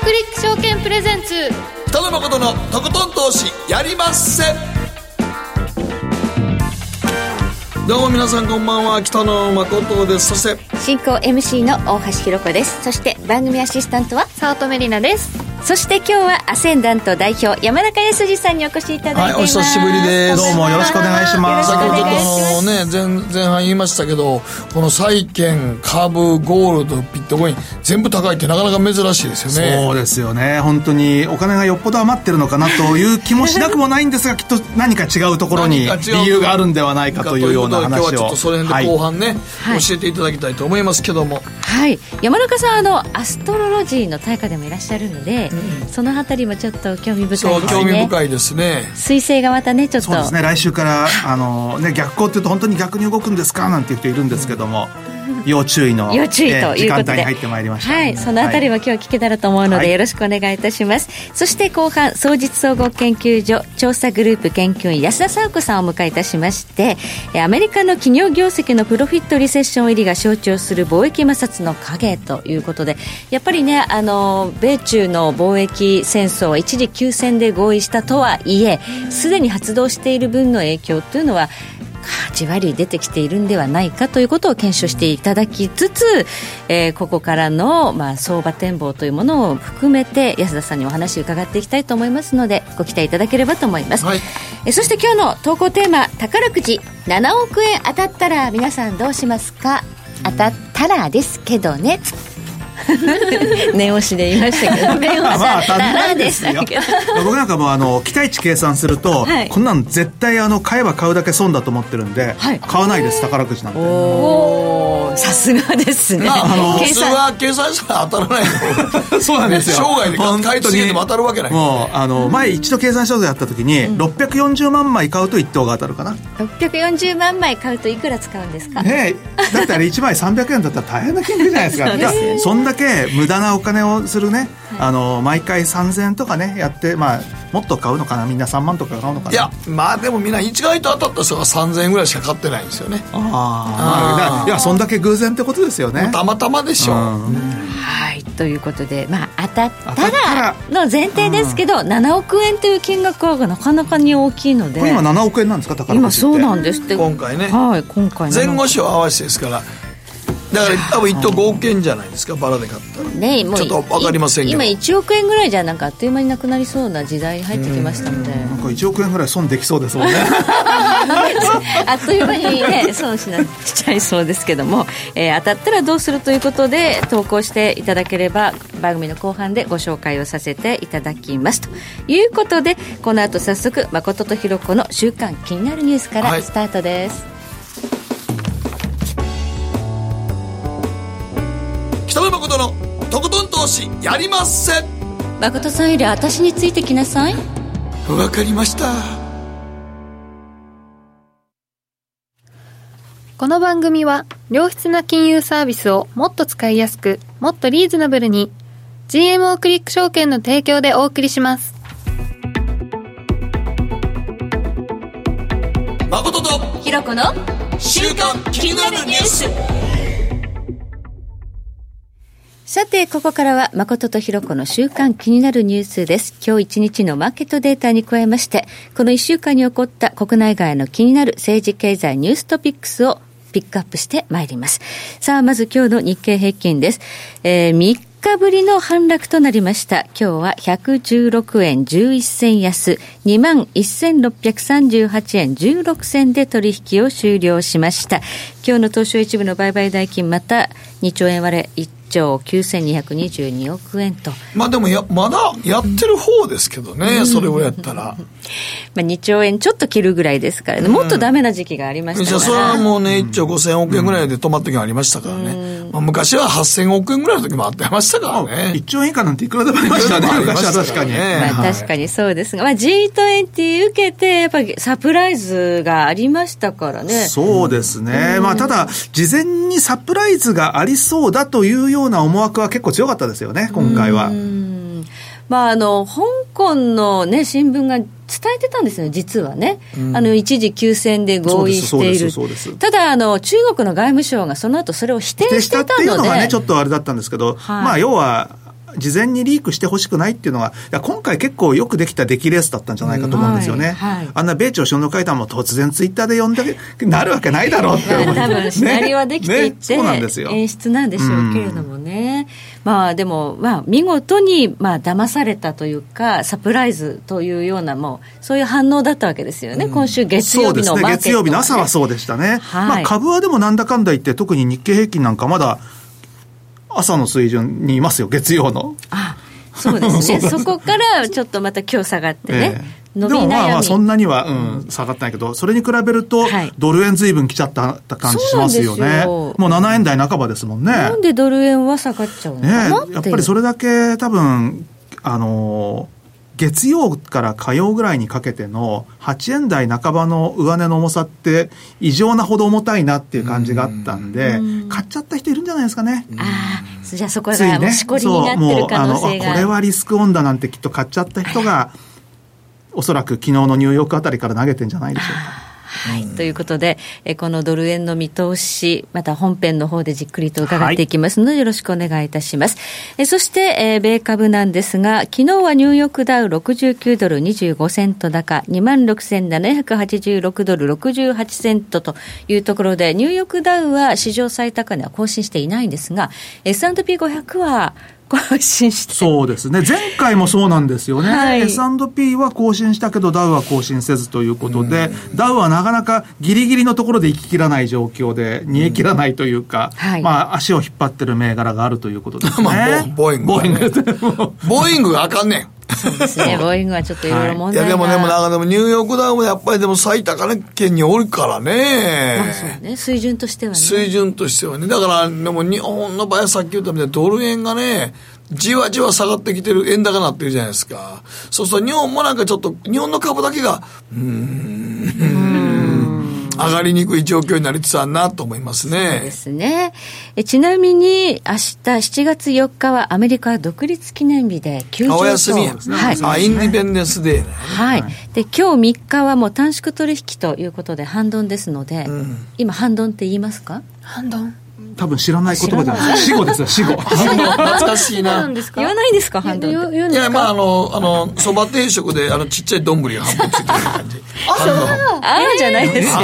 クリック証券プレゼンツ。北野誠のとことん投資やりまっせ。どうも皆さんこんばんは北野誠です。そして進行 MC の大橋ひろ子です。そして番組アシスタントは早乙女里奈ですそして今日はアセンダント代表山中康二さんにお越しいただいています、はい、お久しぶりです。どうもよろしくお願いします。先ほどちょっとあのね前前半言いましたけどこの債券株ゴールドビットコイン全部高いってなかなか珍しいですよね。そうですよね。本当にお金がよっぽど余ってるのかなという気もしなくもないんですがきっと何か違うところに理由があるんではないかというような話を。今日はちょっとその辺で後半ね、はい、教えていただきたいと思いますけども。はい。山中さんあのアストロロジーの大家でもいらっしゃるので、うん、その辺りもちょっと興味深いですね。興味深いですね。彗星がまたねちょっと。そうですね。来週からあの、ね、逆行っていうと本当に逆に動くんですか？なんていう人いるんですけども、うん要注意の要注意ということで、入ってまいりました、はい、そのあたりも今日聞けたらと思うので、よろしくお願いいたします、はい、そして後半総実総合研究所調査グループ研究員安田沙子さんをお迎えいたしましてアメリカの企業業績のプロフィットリセッション入りが象徴する貿易摩擦の影ということでやっぱりねあの米中の貿易戦争は一時休戦で合意したとはいえすでに発動している分の影響というのはじわり出てきているんではないかということを検証していただきつつ、えー、ここからの、まあ、相場展望というものを含めて安田さんにお話を伺っていきたいと思いますのでご期待いただければと思います、はい、えそして今日の投稿テーマ宝くじ7億円当たったら皆さんどうしますか？当たったらですけどね 念押しで言いましたけど。念押しだったらでしたけど僕なんかもあの期待値計算すると、はい、こんなん絶対あの買えば買うだけ損だと思ってるんで、はい、買わないです宝くじなんて。おおさすがですね。あの計算。は計算したら当たらない。の そうなんですよ。生涯で買い続けても当たるわけない。もうあの前一度計算書でやった時に、うん、640万枚買うと1等が当たるかな。640万枚買うといくら使うんですか？ねだってあれ1枚300円だったら大変な金額じゃないですか。そんだけ無駄なお金をするね、はい、あの毎回3000円とかねやってまあもっと買うのかなみんな3万とか買うのかないやまあでもみんな一概と当たった人が3000円ぐらいしか買ってないんですよね。ああいやそんだけ偶然ってことですよね。たまたまでしょう、うん、はいということでまあ当たったらの前提ですけど、うん、7億円という金額はなかなかに大きいので。今7億円なんですか宝今そうなんですって。今回ね。はい今回前後賞合わせてですからだから多分1等5億円じゃないですかバラで買ったら。ねもうちょっと分かりませんけど。今1億円ぐらいじゃなんかあっという間になくなりそうな時代に入ってきましたのでなんか1億円ぐらい損できそうですもんね。あっという間にね損しなしちゃいそうですけども、えー、当たったらどうするということで投稿していただければ番組の後半でご紹介をさせていただきます。ということでこの後早速誠とひろ子の週刊気になるニュースからスタートです、はい野誠のとことん投資やりまっせ。誠さんより私についてきなさい。わかりました。この番組は良質な金融サービスをもっと使いやすくもっとリーズナブルに GMO クリック証券の提供でお送りします。誠とひろこの週刊気になるニュースさて、ここからは誠とひろ子の週間気になるニュースです。今日一日のマーケットデータに加えまして、この一週間に起こった国内外の気になる政治経済ニューストピックスをピックアップしてまいります。さあ、まず今日の日経平均です。えー、3日ぶりの反落となりました。今日は116円11銭安、21,638円16銭で取引を終了しました。今日の東証一部の売買代金また2兆円割れ1兆9222億円と。まあでもや、まだやってる方ですけどね、うん、それをやったら。まあ2兆円ちょっと切るぐらいですからね、もっとダメな時期がありましたから、うん、それはもうね、1兆5000億円ぐらいで止まった時がありましたからね。うん、まあ、昔は8000億円ぐらいの時もあってましたからね。1兆円以下なんていくらでもありましたね、昔は確かに。まあ確かにそうですが、まあ G20 受けて、やっぱりサプライズがありましたからね。そうですね。まあただ、事前にサプライズがありそうだというようような思惑は結構強かったですよね、今回は。まあ、あの香港の、ね、新聞が伝えてたんですよ、実はね、うん、あの一時休戦で合意している、ただあの、中国の外務省がその後それを否定してたので。っていうのがね、ちょっとあれだったんですけど、はい、まあ、要は、事前にリークしてほしくないっていうのは、今回結構よくできた出来レースだったんじゃないかと思うんですよね。はいはい、あんな米朝首脳会談も突然ツイッターで呼んでなるわけないだろうって思多分 シナリオはできていて、ね。ね、演出なんでしょうけれどもね。まあでも、まあ見事に、まあ騙されたというか、サプライズというような、もう、そういう反応だったわけですよね。今週月曜日の、ね、月曜日の朝はそうでしたね。はい、まあ株はでもなんだかんだ言って、特に日経平均なんかまだ、朝の水準にいますよ、月曜の。あそうですね。そこからちょっとまた今日下がってね、えでもまあまあそんなには、うん、下がってないけど、それに比べると、ドル円ずいぶん来ちゃった感じしますよね。もう7円台半ばですもんね。なんでドル円は下がっちゃうのかなねやっぱりそれだけ多分、あのー月曜から火曜ぐらいにかけての8円台半ばの上値の重さって異常なほど重たいなっていう感じがあったんで、買っちゃった人いるんじゃないですかね。ああ、じゃあそこがもうしこりになってる可能性が、ね、これはリスクオンだなんてきっと買っちゃった人が、おそらく昨日のニューヨークあたりから投げてんじゃないでしょうか。はい、ということで、えこのドル円の見通し、また本編の方でじっくりと伺ってい。きますので、はい、よろしくお願いいたします。えそして、え米株なんですが、昨日はニューヨークダウ69ドル25セント高、26,786ドル68セントというところで、ニューヨークダウは史上最高値は更新していないんですが、S&P500 は更新して。そうですね。前回もそうなんですよね、はい、S&P は更新したけどダウは更新せずということで、ダウはなかなかギリギリのところで行ききらない状況で煮え切らないというか、はい、まあ足を引っ張ってる銘柄があるということですね、まあ、ボーイング、ボーイングボーイングがあかんねんそうですね、ボーイングはちょっといろいろ問題が、はい、いやでもでもなんかでもニューヨークダウもやっぱりでも最高値圏におるからね。まあそうね、水準としてはね。水準としてはね。だからでも日本の場合はさっき言ったみたいにドル円がね、じわじわ下がってきてる、円高になってるじゃないですか。そうすると日本もなんかちょっと、日本の株だけが、うーん、上がりにくい状況になりつつあるなと思いますね。そうですね。えちなみに、明日7月4日はアメリカ独立記念日で休場お休みですね。はい。あ、インディペンデンスデー、ね、はい。で、今日3日はもう短縮取引ということで、反論ですので、うん、今、反論って言いますか？反論多分知らない言葉じゃない。死後ですよ死後 懐かしいな。言わないですか半分いやまああのあのそば定食であのちっちゃい丼が半分ついてる感じ。ああじゃないですよ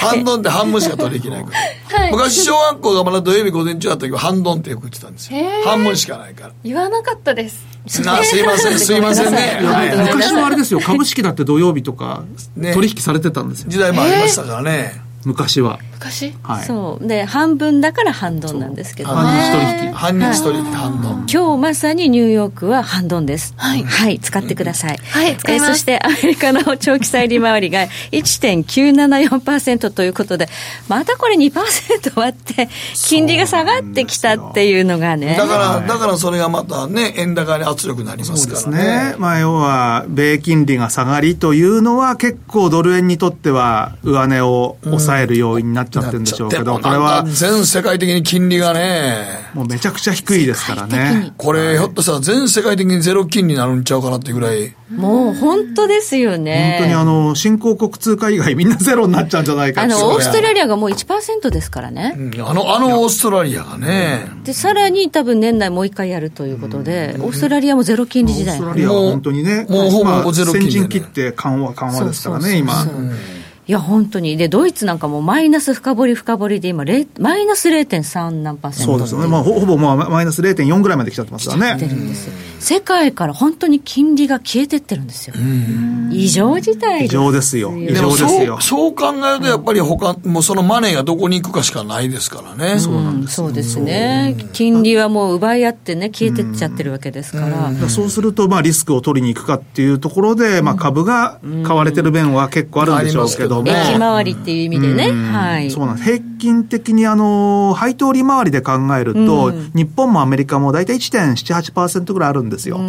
半丼って半分しか取り引きないから、はい、昔小学校がまだ土曜日午前中あった時は半丼ってよく言ってたんですよ。半分しかないから。言わなかったです。なすいませんすいませんね、はい、昔はあれですよ。株式だって土曜日とか取引されてたんですよ、時代もありましたからね、昔は昔？はい。そう。で半分だから半ドンなんですけどね。半日取引。半日取引半ドン。今日まさにニューヨークは半ドンです。はい、はい、使ってください、はい使います、えー、そしてアメリカの長期債利回りが1.974%ということでまたこれ2%割って 金利が下がってきたっていうのがね。だからだからそれがまたね円高に圧力になりますからね。ね、まあ、要は米金利が下がりというのは結構ドル円にとっては上値を抑抑える要因になっちゃってるんでしょうけど、これは。全世界的に金利がね。もうめちゃくちゃ低いですからね。これ、ひょっとしたら全世界的にゼロ金利になるんちゃうかなっていうぐらい。もう本当ですよね。本当にあの、新興国通貨以外みんなゼロになっちゃうんじゃないかあの、オーストラリアがもう1%ですからね。うん、あの、あのオーストラリアがね。で、さらに多分年内もう一回やるということで、オーストラリアもゼロ金利時代。オーストラリアは本当にね、もうほぼゼロ金利、先陣切って緩和、緩和ですからね、今。いや、本当に。で、ドイツなんかもマイナス深掘り深掘りで今、マイナス0.3何パーセント。そうですよね。まあ、ほぼまあマイナス0.4ぐらいまで来ちゃってますからね。世界から本当に金利が消えてってるんですよ。異常事態異常ですよ。異常ですよ。そう考えると、やっぱり他、もうそのマネーがどこに行くかしかないですからね。そうなんです。そうですね。金利はもう奪い合ってね、消えてっちゃってるわけですから。そうすると、まあ、リスクを取りに行くかっていうところで、まあ、株が買われてる面は結構あるんでしょうけども。駅回りっていう意味でね。はい。そうなんです。平均的にあの、配当利回りで考えると、日本もアメリカも大体1.78%ぐらいあるんですよ。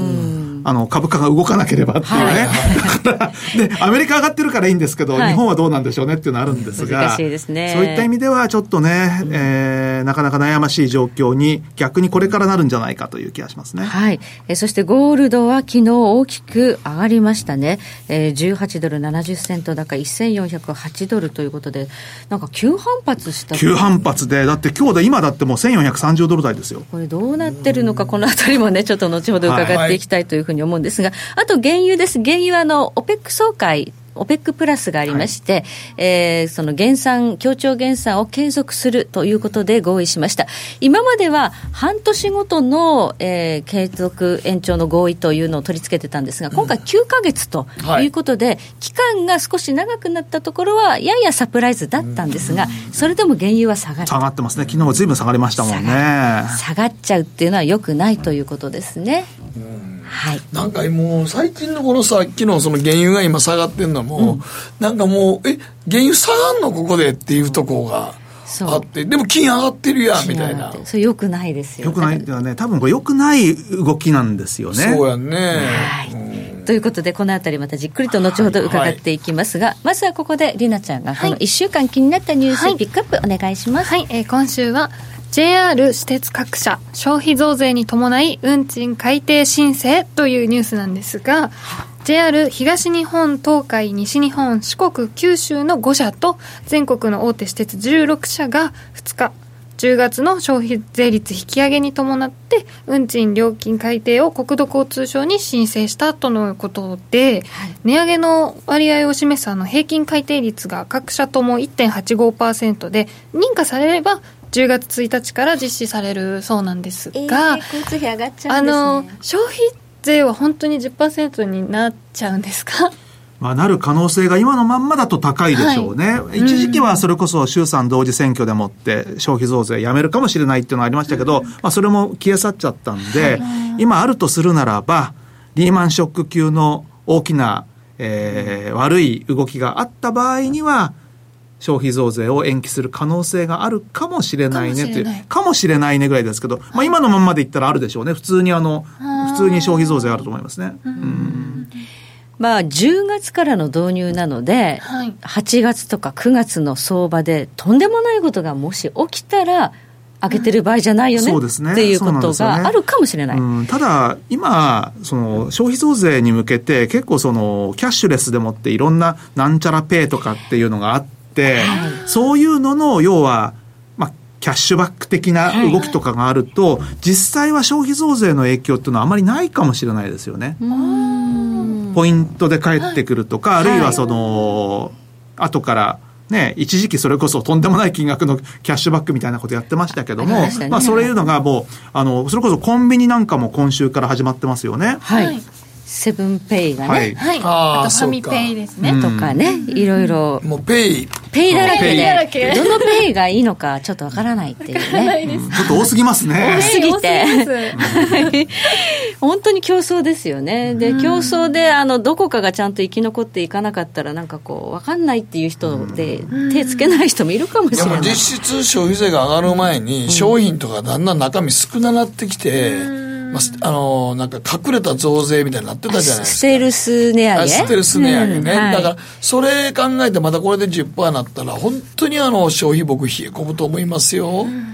あの、株価が動かなければっていうね。はい、だから、で、アメリカ上がってるからいいんですけど、はい、日本はどうなんでしょうねっていうのはあるんですが、難しいですね。そういった意味では、ちょっとね、えー、なかなか悩ましい状況に、逆にこれからなるんじゃないかという気がしますね。はい。えそしてゴールドは昨日大きく上がりましたね。えー、18ドル70セント高1408ドルということで、なんか急反発した。急反発で、だって今日で今だってもう1430ドル台ですよ。これどうなってるのか、このあたりもね、ちょっと後ほど伺っていきたいというふうに思うんですが、あと原油です。原油はあの、オペック総会オペックプラスがありまして、はい、えー、その減産、協調減産を継続するということで合意しました。今までは半年ごとの、えー、継続延長の合意というのを取り付けてたんですが、今回9か月ということで、うんはい、期間が少し長くなったところは、ややサプライズだったんですが、それでも原油は下がる。下がってますね。昨日もずいぶん下がりましたもんね。下がっちゃうっていうのはよくないということですね。うんはい、なんかもう最近のこのさっきのその原油が今下がってるのも、うん、なんかもうえ原油下がんのここでっていうところが。あってでも金上がってるやんみたいな。それよくないですよよくないっていうのはね多分これよくない動きなんですよね。そうやね、はい、ということでこの辺りまたじっくりと後ほど伺っていきますが、はい、まずはここでりなちゃんがこの1週間気になったニュース、ピックアップお願いします。はい、えー、今週は JR 私鉄各社消費増税に伴い運賃改定申請というニュースなんですが JR 東日本東海西日本四国九州の5社と全国の大手私鉄16社が2日10月の消費税率引き上げに伴って運賃料金改定を国土交通省に申請したとのことで、はい、値上げの割合を示すあの平均改定率が各社とも1.85%で認可されれば10月1日から実施されるそうなんですが、えー、交通費上がっちゃうんです、ね、あの消費税は本当に10%になっちゃうんですか？まあ、なる可能性が今のまんまだと高いでしょうね。はい、一時期はそれこそ衆参同時選挙でもって消費増税やめるかもしれないっていうのがありましたけど、まあ、それも消え去っちゃったんで、今あるとするならば、リーマンショック級の大きな、えー、悪い動きがあった場合には、消費増税を延期する可能性があるかもしれないねという、かもしれない。ねぐらいですけど、まあ今のままで言ったらあるでしょうね。普通にあの、普通に消費増税あると思いますね。うん。まあ、10月からの導入なので、はい、8月とか9月の相場でとんでもないことがもし起きたら、上げてる場合じゃないよね、うん、ね。っていうことがあるかもしれない。ねうん、ただ、今、その消費増税に向けて、結構そのキャッシュレスでもっていろんななんちゃらペイとかっていうのがあって、、そういうのの、要は、まあ、キャッシュバック的な動きとかがあると、はい、実際は消費増税の影響っていうのはあまりないかもしれないですよね。ポイントで返ってくるとか、あるいはその、後から、ね、一時期それこそとんでもない金額のキャッシュバックみたいなことやってましたけども、まあそういうのがもう、あの、それこそコンビニなんかも今週から始まってますよね。はい。セブンペイがね、はい、はい、あとファミペイですね。とかね、いろいろ。もうペイペイだらけで。どのペイがいいのかちょっとわからないっていうね、うん、ちょっと多すぎますね。多すぎて。本当に競争ですよね。で競争であのどこかがちゃんと生き残っていかなかったらなんかこうわかんないっていう人で手つけない人もいるかもしれない。実質消費税が上がる前に商品とかだんだん中身少ななってきて、まあ、あのなんか隠れた増税みたいになってたじゃないですか。ステルス値上げ？ステルス値上げね。うんはい、だから、それ考えてまたこれで10%になったら、本当にあの、消費僕冷え込むと思いますよ。うん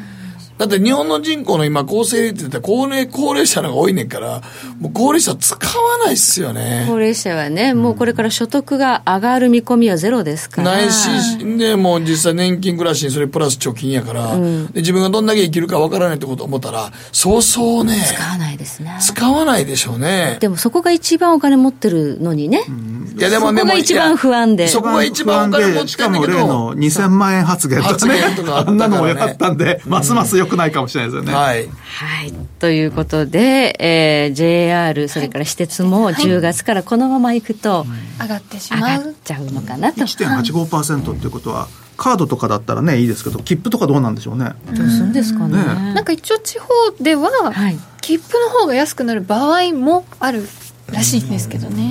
だって日本の人口の今、構成率って高齢、高齢者のが多いねんから、もう高齢者使わないっすよね。高齢者はね、もうこれから所得が上がる見込みはゼロですから。ないし、ね、もう実際年金暮らしにそれプラス貯金やから、うん、で自分がどんだけ生きるかわからないってこと思ったら、そうそうね。使わないですね。使わないでしょうね。でもそこが一番お金持ってるのにね。うん、いやでもね、そこが一番不安で。そこが一番お金持ってるしかも例の2000万円発言とかね。とかあんなのもやったんで、ますます良くないかもしれないですよね。はい。はい。ということで、えー、JR、それから私鉄も10月からこのままいくと、上がってしまう。上がっちゃうのかなと。1.85%っていうことは、カードとかだったらねいいですけど切符とかどうなんでしょうね。どうするんですかね、ね、なんか一応地方では、はい、切符の方が安くなる場合もあるらしいんですけどね。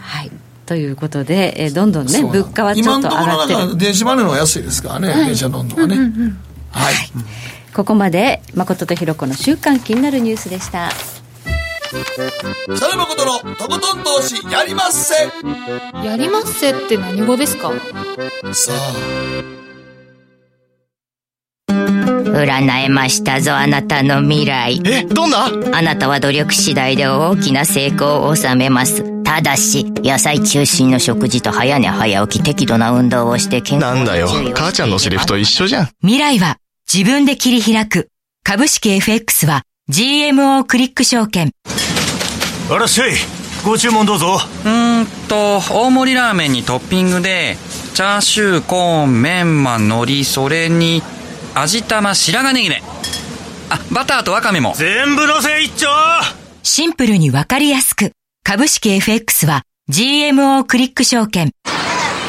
はい。ということで、えー、どんどんね物価はちょっと上がって。る電子マネーの方が安いですからね、はい、電車乗るのがね、うんうんうん、はい、ここまで誠とひろ子の週刊気になるニュースでした。北野誠のとことん投資やりまっせ。やりまっせって何語ですか？さあ。占えましたぞあなたの未来。えどんな？あなたは努力次第で大きな成功を収めます。ただし野菜中心の食事と早寝早起き適度な運動をして健康なんだよ。母ちゃんのセリフと一緒じゃん。未来は自分で切り開く。株式 FX は GMO クリック証券。あらっしゃいご注文どうぞ。うーんと大盛りラーメンにトッピングでチャーシューコーンメンマ海苔それに味玉白髪ネギね。あバターとワカメも。全部のせ一丁。シンプルにわかりやすく。株式 FX は GMO クリック証券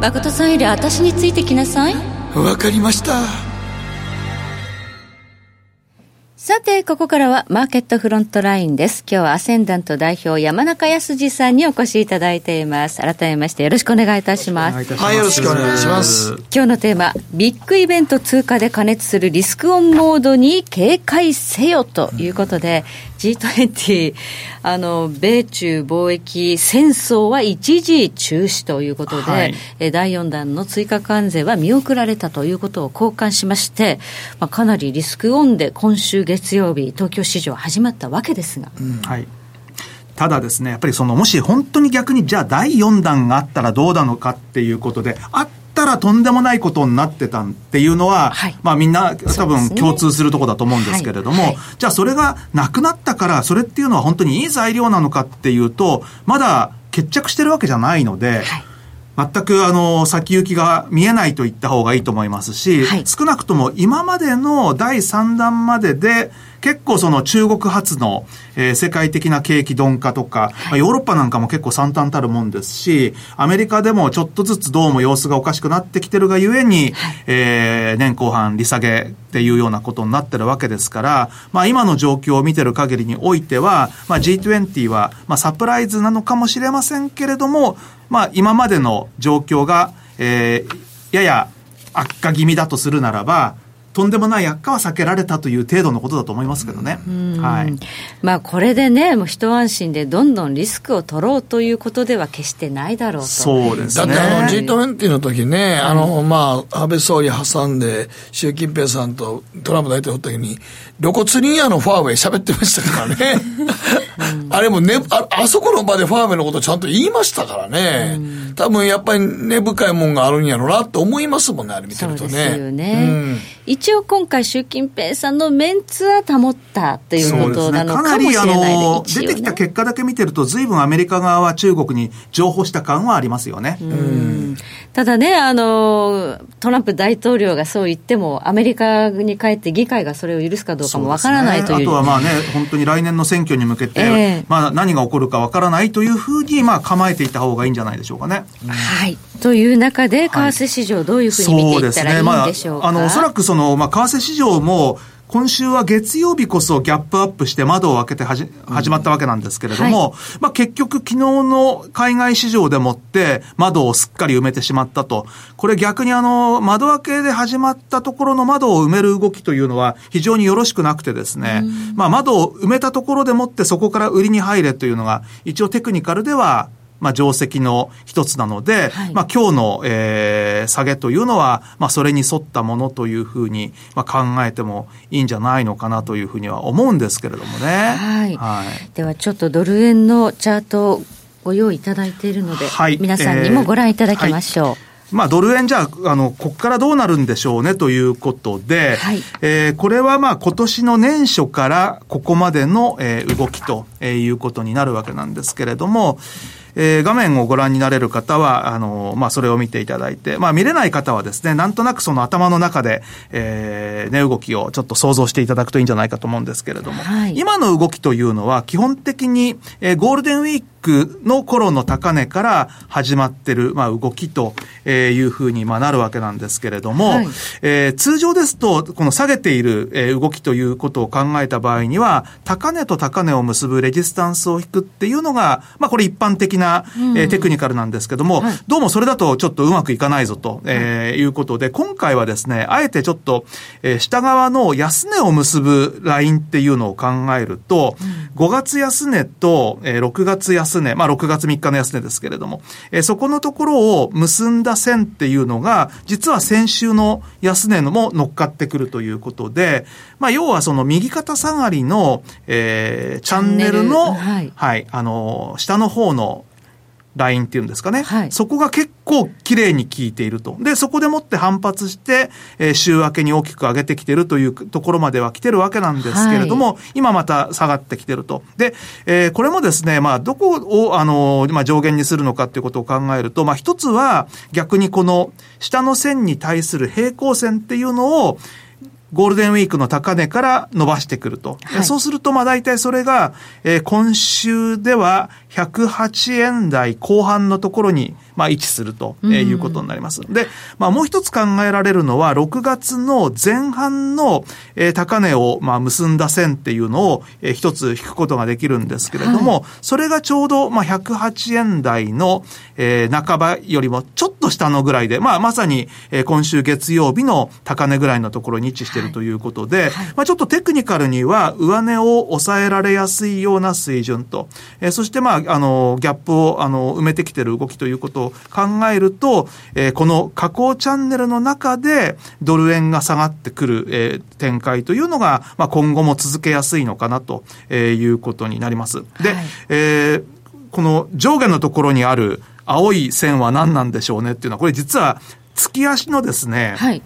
誠さんより私についてきなさいわかりましたさて、ここからはマーケットフロントラインです。今日はアセンダント代表山中康二さんにお越しいただいています。改めましてよろしくお願いいたします。はい、よろしくお願いします。今日のテーマ、ビッグイベント通過で加熱するリスクオンモードに警戒せよということで、G20、あの、米中貿易戦争は一時中止ということで、はい、第4弾の追加関税は見送られたということを交換しまして、まあ、かなりリスクオンで今週月曜日、東京市場始まったわけですが。うん、はい。ただですね、やっぱりその、もし本当に逆に、じゃあ第4弾があったらどうなのかっていうことで、あったらとんでもないことになってたっていうのは、はい、まあみんな多分共通するところだと思うんですけれども、はい。はい、じゃあそれがなくなったから、それっていうのは本当にいい材料なのかっていうと、まだ決着してるわけじゃないので、全くあの先行きが見えないと言った方がいいと思いますし、少なくとも今までの第3弾までで、結構その中国発の、えー、世界的な景気鈍化とか、はい、ヨーロッパなんかも結構惨憺たるもんですし、アメリカでもちょっとずつどうも様子がおかしくなってきてるがゆえに、はい、えー、年後半利下げっていうようなことになってるわけですから、まあ今の状況を見てる限りにおいては、まあ G20 は、まあサプライズなのかもしれませんけれども、まあ今までの状況が、えー、やや悪化気味だとするならば、とんでもない悪化は避けられたという程度のことだと思いますけどね。はい。まあこれでね、もう一安心でどんどんリスクを取ろうということでは決してないだろうと。そうですね。だってあの G20 の時ね、あの、まあ、安倍総理挟んで、習近平さんとトランプ大統領の時に、露骨にあのファーウェイ喋ってましたからね。あれもねあ、あそこの場でファーウェイのことちゃんと言いましたからね。多分やっぱり根深いもんがあるんやろうなって思いますもんね、あれ見てるとね。そうですよね。うん。一応今回習近平さんのメンツは保ったということなのかもしれない、ね、かなりあの、出てきた結果だけ見てると、ずいぶんアメリカ側は中国に譲歩した感はありますよね。ただね、あの、トランプ大統領がそう言っても、アメリカに帰って議会がそれを許すかどうかもわからないという、ね、あとはまあね、本当に来年の選挙に向けて、えー、まあ何が起こるかわからないというふうに、まあ構えていた方がいいんじゃないでしょうかね。はい。という中で、為替市場、どういうふうに見ていったらいいんでしょうか。はい、ね。まあ、あの、おそらくその、まあ、為替市場も、今週は月曜日こそギャップアップして窓を開けてはじ始まったわけなんですけれども、はい、まあ結局昨日の海外市場でもって窓をすっかり埋めてしまったと。これ逆にあの窓開けで始まったところの窓を埋める動きというのは非常によろしくなくてですね、まあ窓を埋めたところでもってそこから売りに入れというのが一応テクニカルではまあ、定石の一つなので、はい、まあ、今日の、えー、下げというのは、まあ、それに沿ったものというふうに、まあ、考えてもいいんじゃないのかなというふうには思うんですけれどもね。はい。はい、では、ちょっとドル円のチャートをご用意いただいているので、はい、皆さんにもご覧いただきましょう。えーはいまあ、ドル円じゃあ、あの、ここからどうなるんでしょうねということで、はい、えー、これはまあ、今年の年初からここまでの、えー、動きということになるわけなんですけれども、えー、画面をご覧になれる方は、あの、まあ、それを見ていただいて、まあ、見れない方はですね、なんとなくその頭の中で、えー、値動きをちょっと想像していただくといいんじゃないかと思うんですけれども、はい、今の動きというのは、基本的に、えー、ゴールデンウィーククの頃の高値から始まってる、まあ、動きというふうに、まあ、なるわけなんですけれども、はい、えー、通常ですと、この下げている、えー、動きということを考えた場合には、高値と高値を結ぶレジスタンスを引くっていうのが、まあ、これ一般的な、えー、テクニカルなんですけども、はい、どうもそれだとちょっとうまくいかないぞと、えー、い。うことで、今回はですね、あえてちょっと、えー、下側の安値を結ぶラインっていうのを考えると、うん、5月安値と、えー、6月安値、まあ、6月3日の安値ですけれども、えー、そこのところを結んだ線っていうのが、実は先週の安値のも乗っかってくるということで、まあ、要はその右肩下がりの、えー、チャンネルの、はい、はい、あの、下の方のラインっていうんですかね。はい、そこが結構綺麗に効いていると。で、そこでもって反発して、えー、週明けに大きく上げてきてるというところまでは来てるわけなんですけれども、はい、今また下がってきてると。で、えー、これもですね、まあ、どこを、あの、まあ、上限にするのかっていうことを考えると、まあ、一つは逆にこの下の線に対する平行線っていうのを、ゴールデンウィークの高値から伸ばしてくると。はい、そうすると、まあ大体それが、えー、今週では108円台後半のところに、まあ位置すると、えー、いうことになります。で、まあもう一つ考えられるのは、6月の前半の、えー、高値を、まあ結んだ線っていうのを、えー、一つ引くことができるんですけれども、はい、それがちょうど、まあ108円台の、えー、半ばよりもちょっと下のぐらいで、まあまさに、えー、今週月曜日の高値ぐらいのところに位置してい。るということで、はい、まあちょっとテクニカルには上値を抑えられやすいような水準と、えー、そしてまあ、あの、ギャップを、あの、埋めてきてる動きということを考えると、えー、この下降チャンネルの中でドル円が下がってくる、えー、展開というのが、まあ今後も続けやすいのかなということになります。で、はい、えー、この上下のところにある青い線は何なんでしょうねっていうのは、これ実は月足のですね、はい、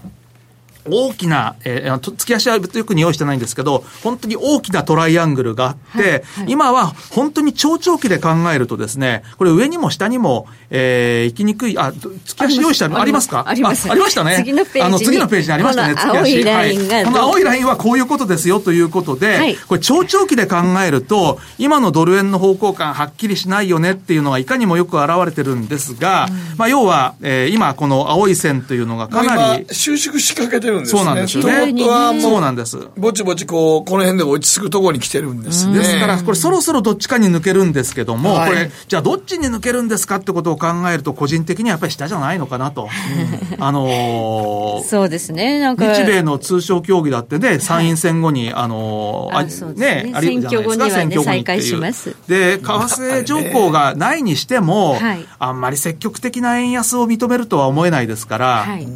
大きな、えー、月足はよく用意してないんですけど、本当に大きなトライアングルがあって、はいはい、今は本当に超長期で考えるとですね、これ上にも下にも、えー、行きにくい、あ、月足用意したのありますか？あります。ありましたね。次のページあの、次のページにありましたね、月足。青いラインが、はい、この青いラインはこういうことですよということで、はい、これ超長期で考えると、今のドル円の方向感はっきりしないよねっていうのがいかにもよく表れてるんですが、うん、まあ要は、えー、今この青い線というのがかなり。収縮しかけてるんですね。そうなんですよね。本当はもう、そうなんです。ぼちぼちこう、この辺で落ち着くところに来てるんですね。ですから、これそろそろどっちかに抜けるんですけども、はい、これ、じゃあどっちに抜けるんですかってことを考えると、個人的にはやっぱり下じゃないのかなと。あのー、そうですね、なんか。日米の通商協議だってね、参院選後に、あのー、あね、ね、あり選挙後にはね、再開します。で、為替条項がないにしても、はい、あんまり積極的な円安を認めるとは思えないですから、はい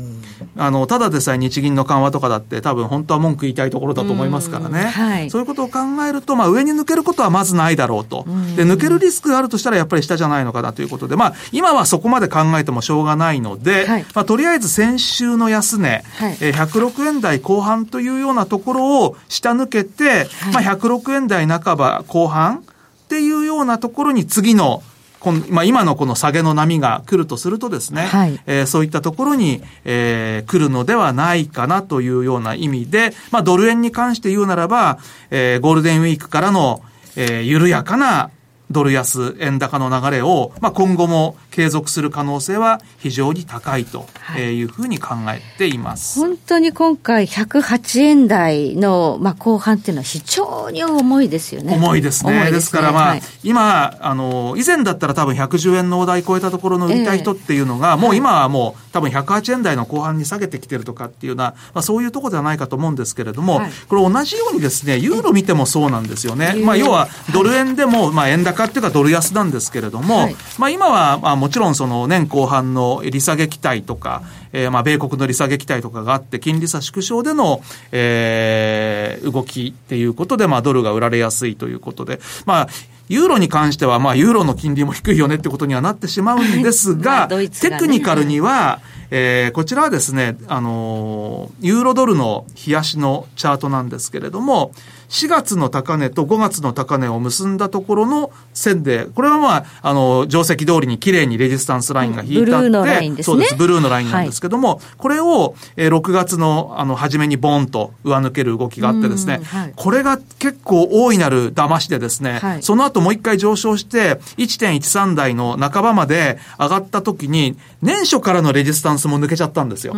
あの、ただでさえ日銀の緩和とかだって多分本当は文句言いたいところだと思いますからね。はい、そういうことを考えると、まあ上に抜けることはまずないだろうと。で、抜けるリスクがあるとしたらやっぱり下じゃないのかなということで、まあ今はそこまで考えてもしょうがないので、はい、まあとりあえず先週の安値、はい、えー、106円台後半というようなところを下抜けて、まあ106円台半ば後半っていうようなところに次のまあ、今のこの下げの波が来るとするとですね、はい、えー、そういったところに、えー、来るのではないかなというような意味で、まあ、ドル円に関して言うならば、えー、ゴールデンウィークからの、えー、緩やかなドル安、円高の流れを、まあ、今後も継続する可能性は非常に高いというふうに考えています。はい、本当に今回108円台の、まあ、後半っていうのは非常に重いですよね。重いですね。ですねからまあ、はい、今、あの、以前だったら多分110円の大台超えたところの売りたい人っていうのが、えー、もう今はもう多分108円台の後半に下げてきてるとかっていうような、まあ、そういうところではないかと思うんですけれども、はい、これ同じようにですね、ユーロ見てもそうなんですよね。まあ、要はドル円でも、まあ、円高っていうかドル安なんですけれども、はい、まあ今は、まあもちろんその年後半の利下げ期待とか、えー、まあ米国の利下げ期待とかがあって、金利差縮小での、えー、動きっていうことで、まあドルが売られやすいということで、まあ、ユーロに関しては、まあ、ユーロの金利も低いよねってことにはなってしまうんですが、テクニカルには、えー、こちらはですね、あのー、ユーロドルの冷やしのチャートなんですけれども、4月の高値と5月の高値を結んだところの線で、これはまあ、あの、定石通りに綺麗にレジスタンスラインが引いたって、ブルーのラインですね。そうです、ブルーのラインなんですけども、はい、これを、えー、6月の、あの、初めにボンと上抜ける動きがあってですね、はい、これが結構大いなる騙しでですね、はい、その後もう一回上昇して、1.13台の半ばまで上がった時に、年初からのレジスタンスも抜けちゃったんですよ。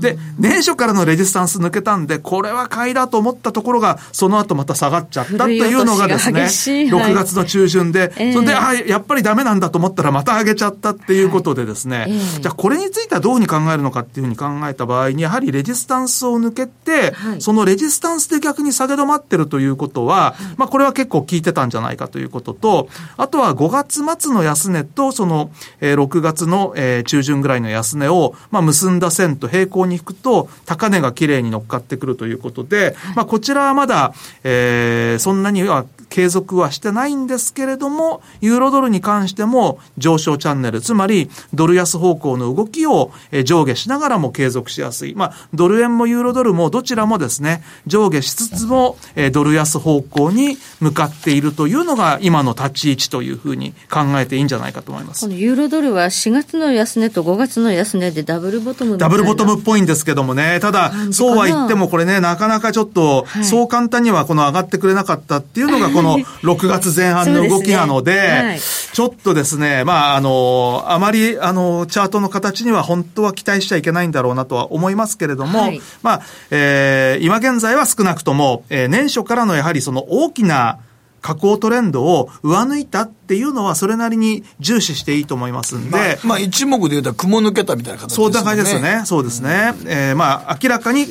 で、年初からのレジスタンス抜けたんで、これは買いだと思ったところが、その後とまた下がっちゃったというのがですね、6月の中旬で、それで、あ、やっぱりダメなんだと思ったらまた上げちゃったっていうことでですね、じゃあこれについてはどうに考えるのかっていうふうに考えた場合に、やはりレジスタンスを抜けて、そのレジスタンスで逆に下げ止まってるということは、まあこれは結構効いてたんじゃないかということと、あとは5月末の安値と、その、えー、6月の、えー、中旬ぐらいの安値を、まあ結んだ線と平行に引くと、高値が綺麗に乗っかってくるということで、まあこちらはまだ、えー、そんなには継続はしてないんですけれども、ユーロドルに関しても上昇チャンネル、つまりドル安方向の動きを上下しながらも継続しやすい。まあ、ドル円もユーロドルもどちらもですね、上下しつつもドル安方向に向かっているというのが今の立ち位置というふうに考えていいんじゃないかと思います。このユーロドルは4月の安値と5月の安値でダブルボトムダブルボトムっぽいんですけどもね、ただ、そうは言ってもこれね、なかなかちょっと、そう簡単にはこの上がってくれなかったっていうのがこの 6月前半の動きなので、でねはい、ちょっとですね、まあ、あの、あまり、あの、チャートの形には本当は期待しちゃいけないんだろうなとは思いますけれども、はい、まあ、えー、今現在は少なくとも、えー、年初からのやはりその大きな下降トレンドを上抜いたっていうのは、それなりに重視していいと思いますんで。まあ、まあ、一目で言うと雲抜けたみたいな形ですね。そうな感じですね。そうですね。うん、えー、まあ、明らかに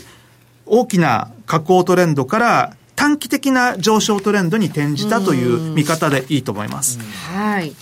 大きな下降トレンドから短期的な上昇トレンドに転じたという見方でいいと思います。はい。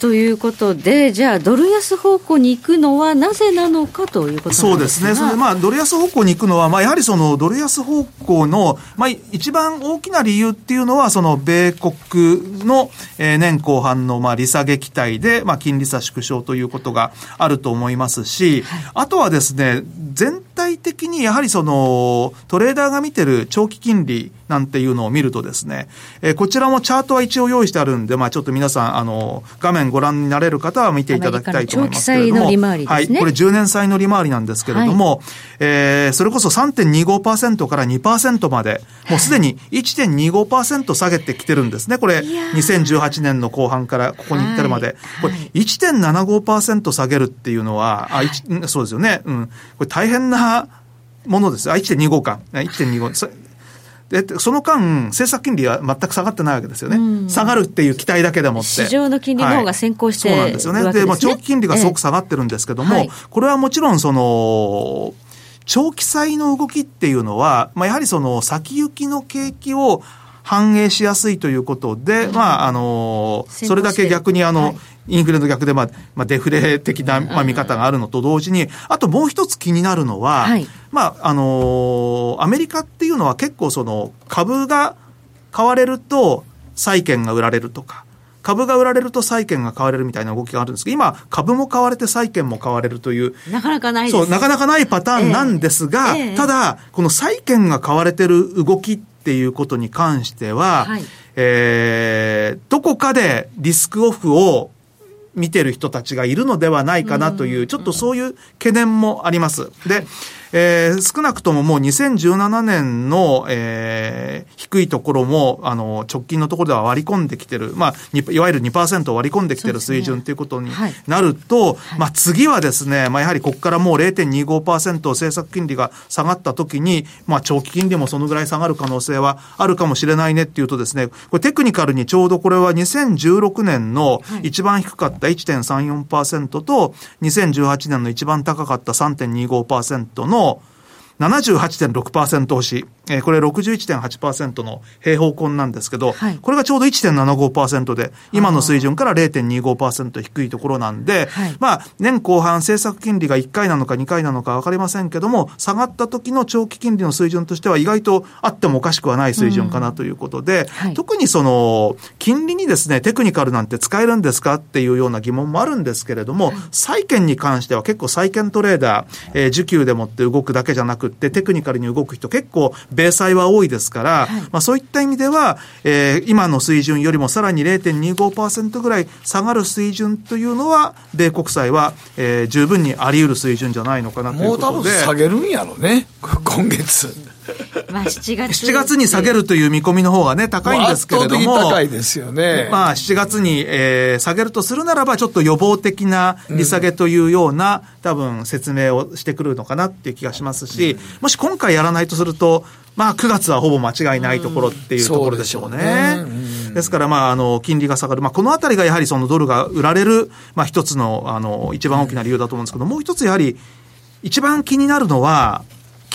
ということで、じゃあ、ドル安方向に行くのはなぜなのかということそうですね、それでまあ、ドル安方向に行くのは、まあ、やはりそのドル安方向の、まあ、一番大きな理由っていうのは、その米国の、え年後半のまあ利下げ期待で、まあ、金利差縮小ということがあると思いますし、はい、あとはですね、全体的にやはりそのトレーダーが見てる長期金利なんていうのを見るとですね、えー、こちらもチャートは一応用意してあるんで、まあちょっと皆さん、あの、画面ご覧になれる方は見ていただきたいと思いますけれども。ね、はい。これ10年債の利回りなんですけれども、はい、えー、それこそ3.25%から2%まで、もうすでに1.25%下げてきてるんですね。これ、2018年の後半からここに至るまで。これ、1.75%下げるっていうのは、あ、そうですよね。うん。これ大変なものです。あ、1.25か。1.25。で、その間、政策金利は全く下がってないわけですよね。うん、下がるっていう期待だけでもって。市場の金利の方が先行して、はい、そうなんですよね。で、まあ、長期金利がすごく下がってるんですけども、ええこれはもちろん、その、長期債の動きっていうのは、まあ、やはりその先行きの景気を反映しやすいということで、うん、まあ、あの、それだけ逆にあの、はい、インフレの逆で、まあ、まあ、デフレ的な、まあ、見方があるのと同時に、あともう一つ気になるのは、はい、まあ、あのー、アメリカっていうのは結構その、株が買われると、債券が売られるとか、株が売られると債券が買われるみたいな動きがあるんですけど、今、株も買われて債券も買われるという。なかなかないそう、なかなかないパターンなんですが、えーえ。ー、ただ、この債券が買われてる動きっていうことに関しては、はい、えー、どこかでリスクオフを見てる人たちがいるのではないかなという、ちょっとそういう懸念もあります。で、えー、少なくとももう2017年の、えー、低いところも、あの、直近のところでは割り込んできてる、まあ、いわゆる2%割り込んできてる水準ということになると、ねはい、まあ、次はですね、まあ、やはりここからもう0.25%政策金利が下がった時に、まあ、長期金利もそのぐらい下がる可能性はあるかもしれないねっていうとですね、これテクニカルにちょうどこれは2016年の一番低かった1.34%と、2018年の一番高かった3.25%の78.6%押し。えー、これ61.8%の平方根なんですけど、はい、これがちょうど1.75%で、今の水準から0.25%低いところなんで、はい、まあ、年後半政策金利が1回なのか2回なのか分かりませんけども、下がった時の長期金利の水準としては意外とあってもおかしくはない水準かなということで、うんはい、特にその、金利にですね、テクニカルなんて使えるんですかっていうような疑問もあるんですけれども、債券に関しては結構債券トレーダー、えー、需給でもって動くだけじゃなくって、テクニカルに動く人結構米債は多いですから、はい、まあそういった意味では、えー、今の水準よりもさらに0.25%ぐらい下がる水準というのは、米国債は、えー、十分にあり得る水準じゃないのかなということで。もう多分下げるんやろね、今月。まあ7月。7月に下げるという見込みの方がね、高いんですけれども。高いですよね。まあ7月に、えー、下げるとするならば、ちょっと予防的な利下げというような、うん、多分説明をしてくるのかなっていう気がしますし、うん、もし今回やらないとすると、まあ9月はほぼ間違いないところっていうところでしょうね。うん、ですから、まあ、あの、金利が下がる。まあ、このあたりがやはりそのドルが売られる、まあ一つの、あの、一番大きな理由だと思うんですけど、もう一つやはり、一番気になるのは、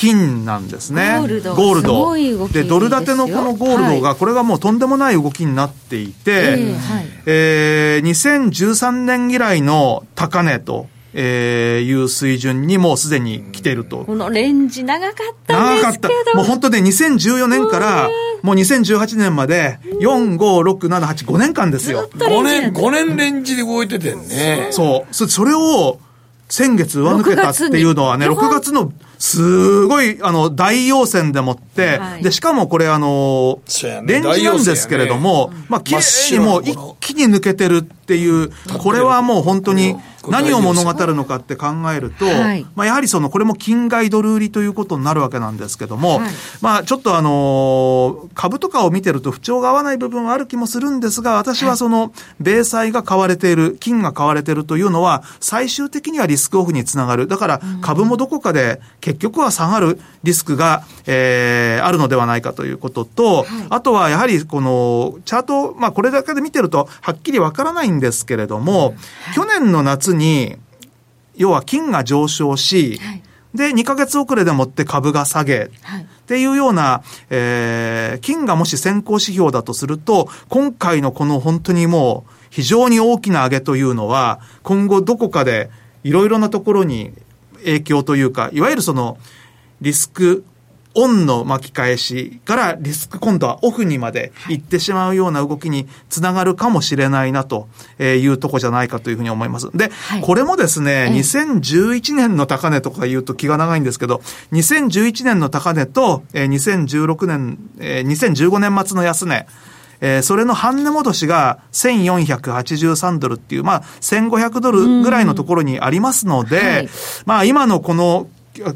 金なんですね。ゴールド。ゴールド。で、ドル建てのこのゴールドが、これがもうとんでもない動きになっていて、えー、はいえー、2013年以来の高値と、えー、いう水準にもうすでに来ていると。このレンジ長かったんですけど。長かった。もう本当ね、2014年から、もう2018年まで、4、5、6、7、8、5年間ですよ。5年、5年レンジで動いててんね。そう。そそれを、先月上抜けたっていうのはね、6月の、すごい、あの、大陽線でもって、はい、で、しかもこれあの、レンジなんですけれども、ね、まあ、綺麗にもう一気に抜けてるっていう、これはもう本当に、何を物語るのかって考えると、はい、まあ、やはりその、これも金外ドル売りということになるわけなんですけども、はい、まあ、ちょっとあの株とかを見てると不調が合わない部分はある気もするんですが、私はその、米債が買われている、金が買われているというのは、最終的にはリスクオフにつながる。だから、株もどこかで結局は下がるリスクが、えー、あるのではないかということと、はい、あとはやはりこの、チャート、まあ、これだけで見てると、はっきりわからないんですけれども、去年の夏に、要は金が上昇し、はい、で、2ヶ月遅れでもって株が下げ、はい、っていうような、えー、金がもし先行指標だとすると、今回のこの本当にもう、非常に大きな上げというのは、今後どこかでいろいろなところに影響というか、いわゆるその、リスクオンの巻き返しからリスク今度はオフにまで行ってしまうような動きにつながるかもしれないなというとこじゃないかというふうに思います。で、はい、これもですね、2011年の高値とか言うと気が長いんですけど、2011年の高値と2016年、2015年末の安値、えー、それの半値戻しが1483ドルっていう、まあ、1500ドルぐらいのところにありますので、はい、まあ、今のこの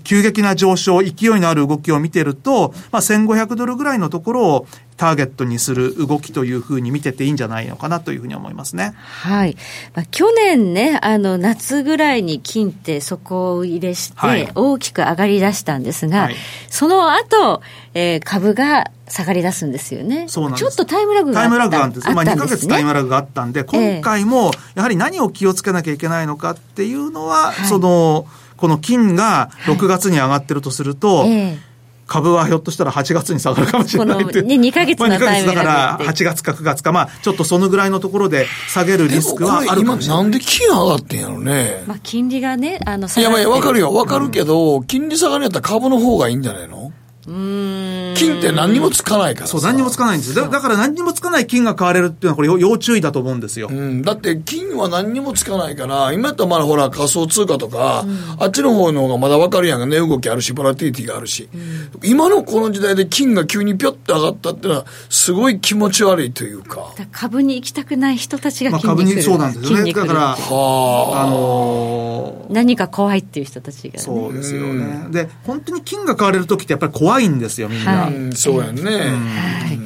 急激な上昇、勢いのある動きを見てると、まあ、1500ドルぐらいのところをターゲットにする動きというふうに見てていいんじゃないのかなというふうに思いますね。はい。まあ、去年ね、あの、夏ぐらいに金って底入れして、大きく上がり出したんですが、はい、その後、えー、株が下がり出すんですよね。そうなんです。ちょっとタイムラグがタイムラグがあったんです。まあ、2ヶ月タイムラグがあったんで、今回も、やはり何を気をつけなきゃいけないのかっていうのは、はい、その、この金が6月に上がってるとすると、はいえー株はひょっとしたら8月に下がるかもしれないって。ね、2ヶ月のタイムだから、8月か9月か、まあ、ちょっとそのぐらいのところで下げるリスクはあるかもしれない。なんで金上がってんやろね。まあ、金利がね、あの、いや、まあ、わかるよ。わかるけど、うん、金利下がるんやったら株の方がいいんじゃないの？金って何にもつかないからそう、何にもつかないんですだ。だから何にもつかない金が買われるっていうのはこれ要注意だと思うんですよ。うん。だって金は何にもつかないから、今やったらまだほら仮想通貨とか、うん、あっちの方の方がまだわかるやんか、値動きあるし、ボラティリティがあるし、うん、今のこの時代で金が急にぴょって上がったっていうのは、すごい気持ち悪いというか。か株に行きたくない人たちが金に来る。まあ、株に、そうなんですよね。だから、はあのー、何か怖いっていう人たちが、ね、そうですよね。で、本当に金が買われる時ってやっぱり怖いんですよ、みんな。はい、そうやね。はい。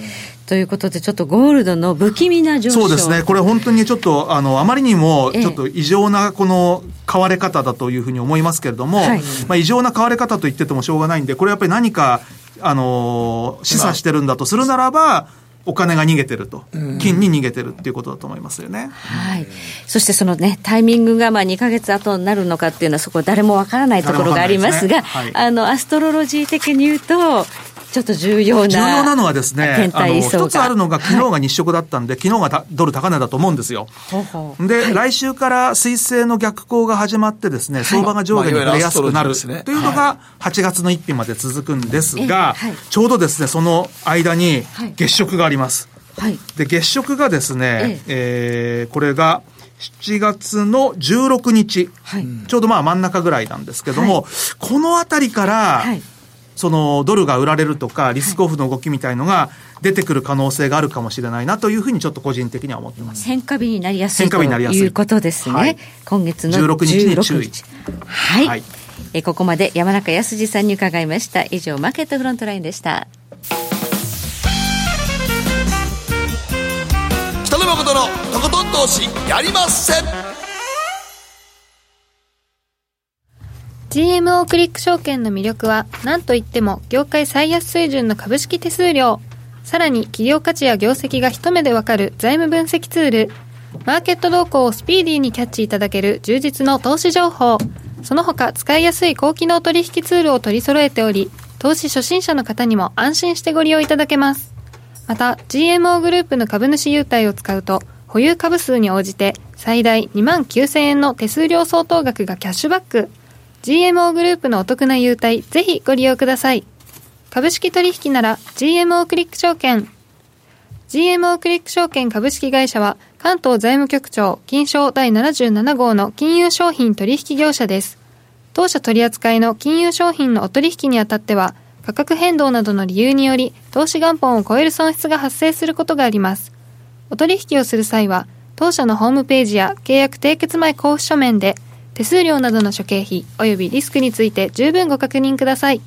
ということで、ちょっとゴールドの不気味な上昇そうですね、これ本当にちょっと、あの、あまりにも、ちょっと異常なこの買われ方だというふうに思いますけれども、はい、まあ異常な買われ方と言っててもしょうがないんで、これやっぱり何か、あの、示唆してるんだとするならば、お金が逃げてると、金に逃げてるっていうことだと思いますよね。はい。そしてそのね、タイミングがまあ2か月後になるのかっていうのは、そこ誰もわからないところがありますが、すねはい、あの、アストロロジー的に言うと、ちょっと重要な。重要なのはですね、あの、一つあるのが昨日が日食だったんで、はい、昨日がドル高値だと思うんですよ。ほうほう。で、はい、来週から水星の逆行が始まってですね、相場が上下に触れやすくなる、というのが8月の1日まで続くんですが、ちょうどですね、その間に月食があります。はい、で、月食がですね、ええ。ー、これが、7月の16日、はい、ちょうどまあ真ん中ぐらいなんですけども、はい、このあたりから、はい、そのドルが売られるとか、リスクオフの動きみたいのが出てくる可能性があるかもしれないなというふうにちょっと個人的には思ってます。変化日になりやすいということですね。今月の16日に注意。はい。はい、えここまで山中康さんに伺いました。以上、マーケットフロントラインでした。北野誠のとことん投資やりません GMO クリック証券の魅力は何といっても業界最安水準の株式手数料。さらに企業価値や業績が一目でわかる財務分析ツール。マーケット動向をスピーディーにキャッチいただける充実の投資情報。その他使いやすい高機能取引ツールを取り揃えており投資初心者の方にも安心してご利用いただけます。また GMO グループの株主優待を使うと保有株数に応じて最大2万9000円の手数料相当額がキャッシュバック。GMO グループのお得な優待ぜひご利用ください。株式取引なら GMO クリック証券。GMO クリック証券株式会社は関東財務局長金賞第77号の金融商品取引業者です。当社取扱いの金融商品のお取引にあたっては価格変動などの理由により、投資元本を超える損失が発生することがあります。お取引をする際は、当社のホームページや契約締結前交付書面で、手数料などの諸経費及びリスクについて十分ご確認ください。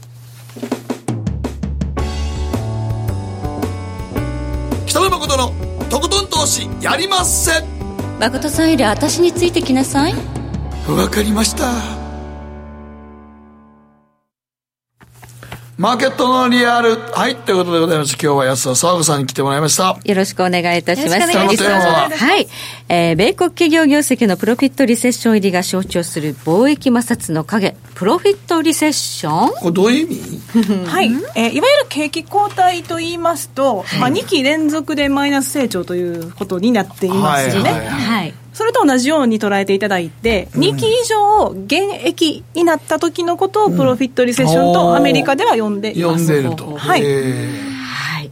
北野誠のとことん投資やりませ。ん誠さんより私についてきなさい。わかりましたマーケットのリアル。はい、ということでございまして、今日は安田沢子さんに来てもらいました。よろしくお願いいたします。今日のテーマははい。えー、米国企業業績のプロフィットリセッション入りが象徴する貿易摩擦の影。プロフィットリセッション？これどういう意味？はい、えー、いわゆる景気後退と言いますと、はい、まあ、2期連続でマイナス成長ということになっていますよね。はい、はいはいそれと同じように捉えていただいて、うん、2期以上減益になった時のことをプロフィットリセッションとアメリカでは呼んでいます。呼んでると。はい。はい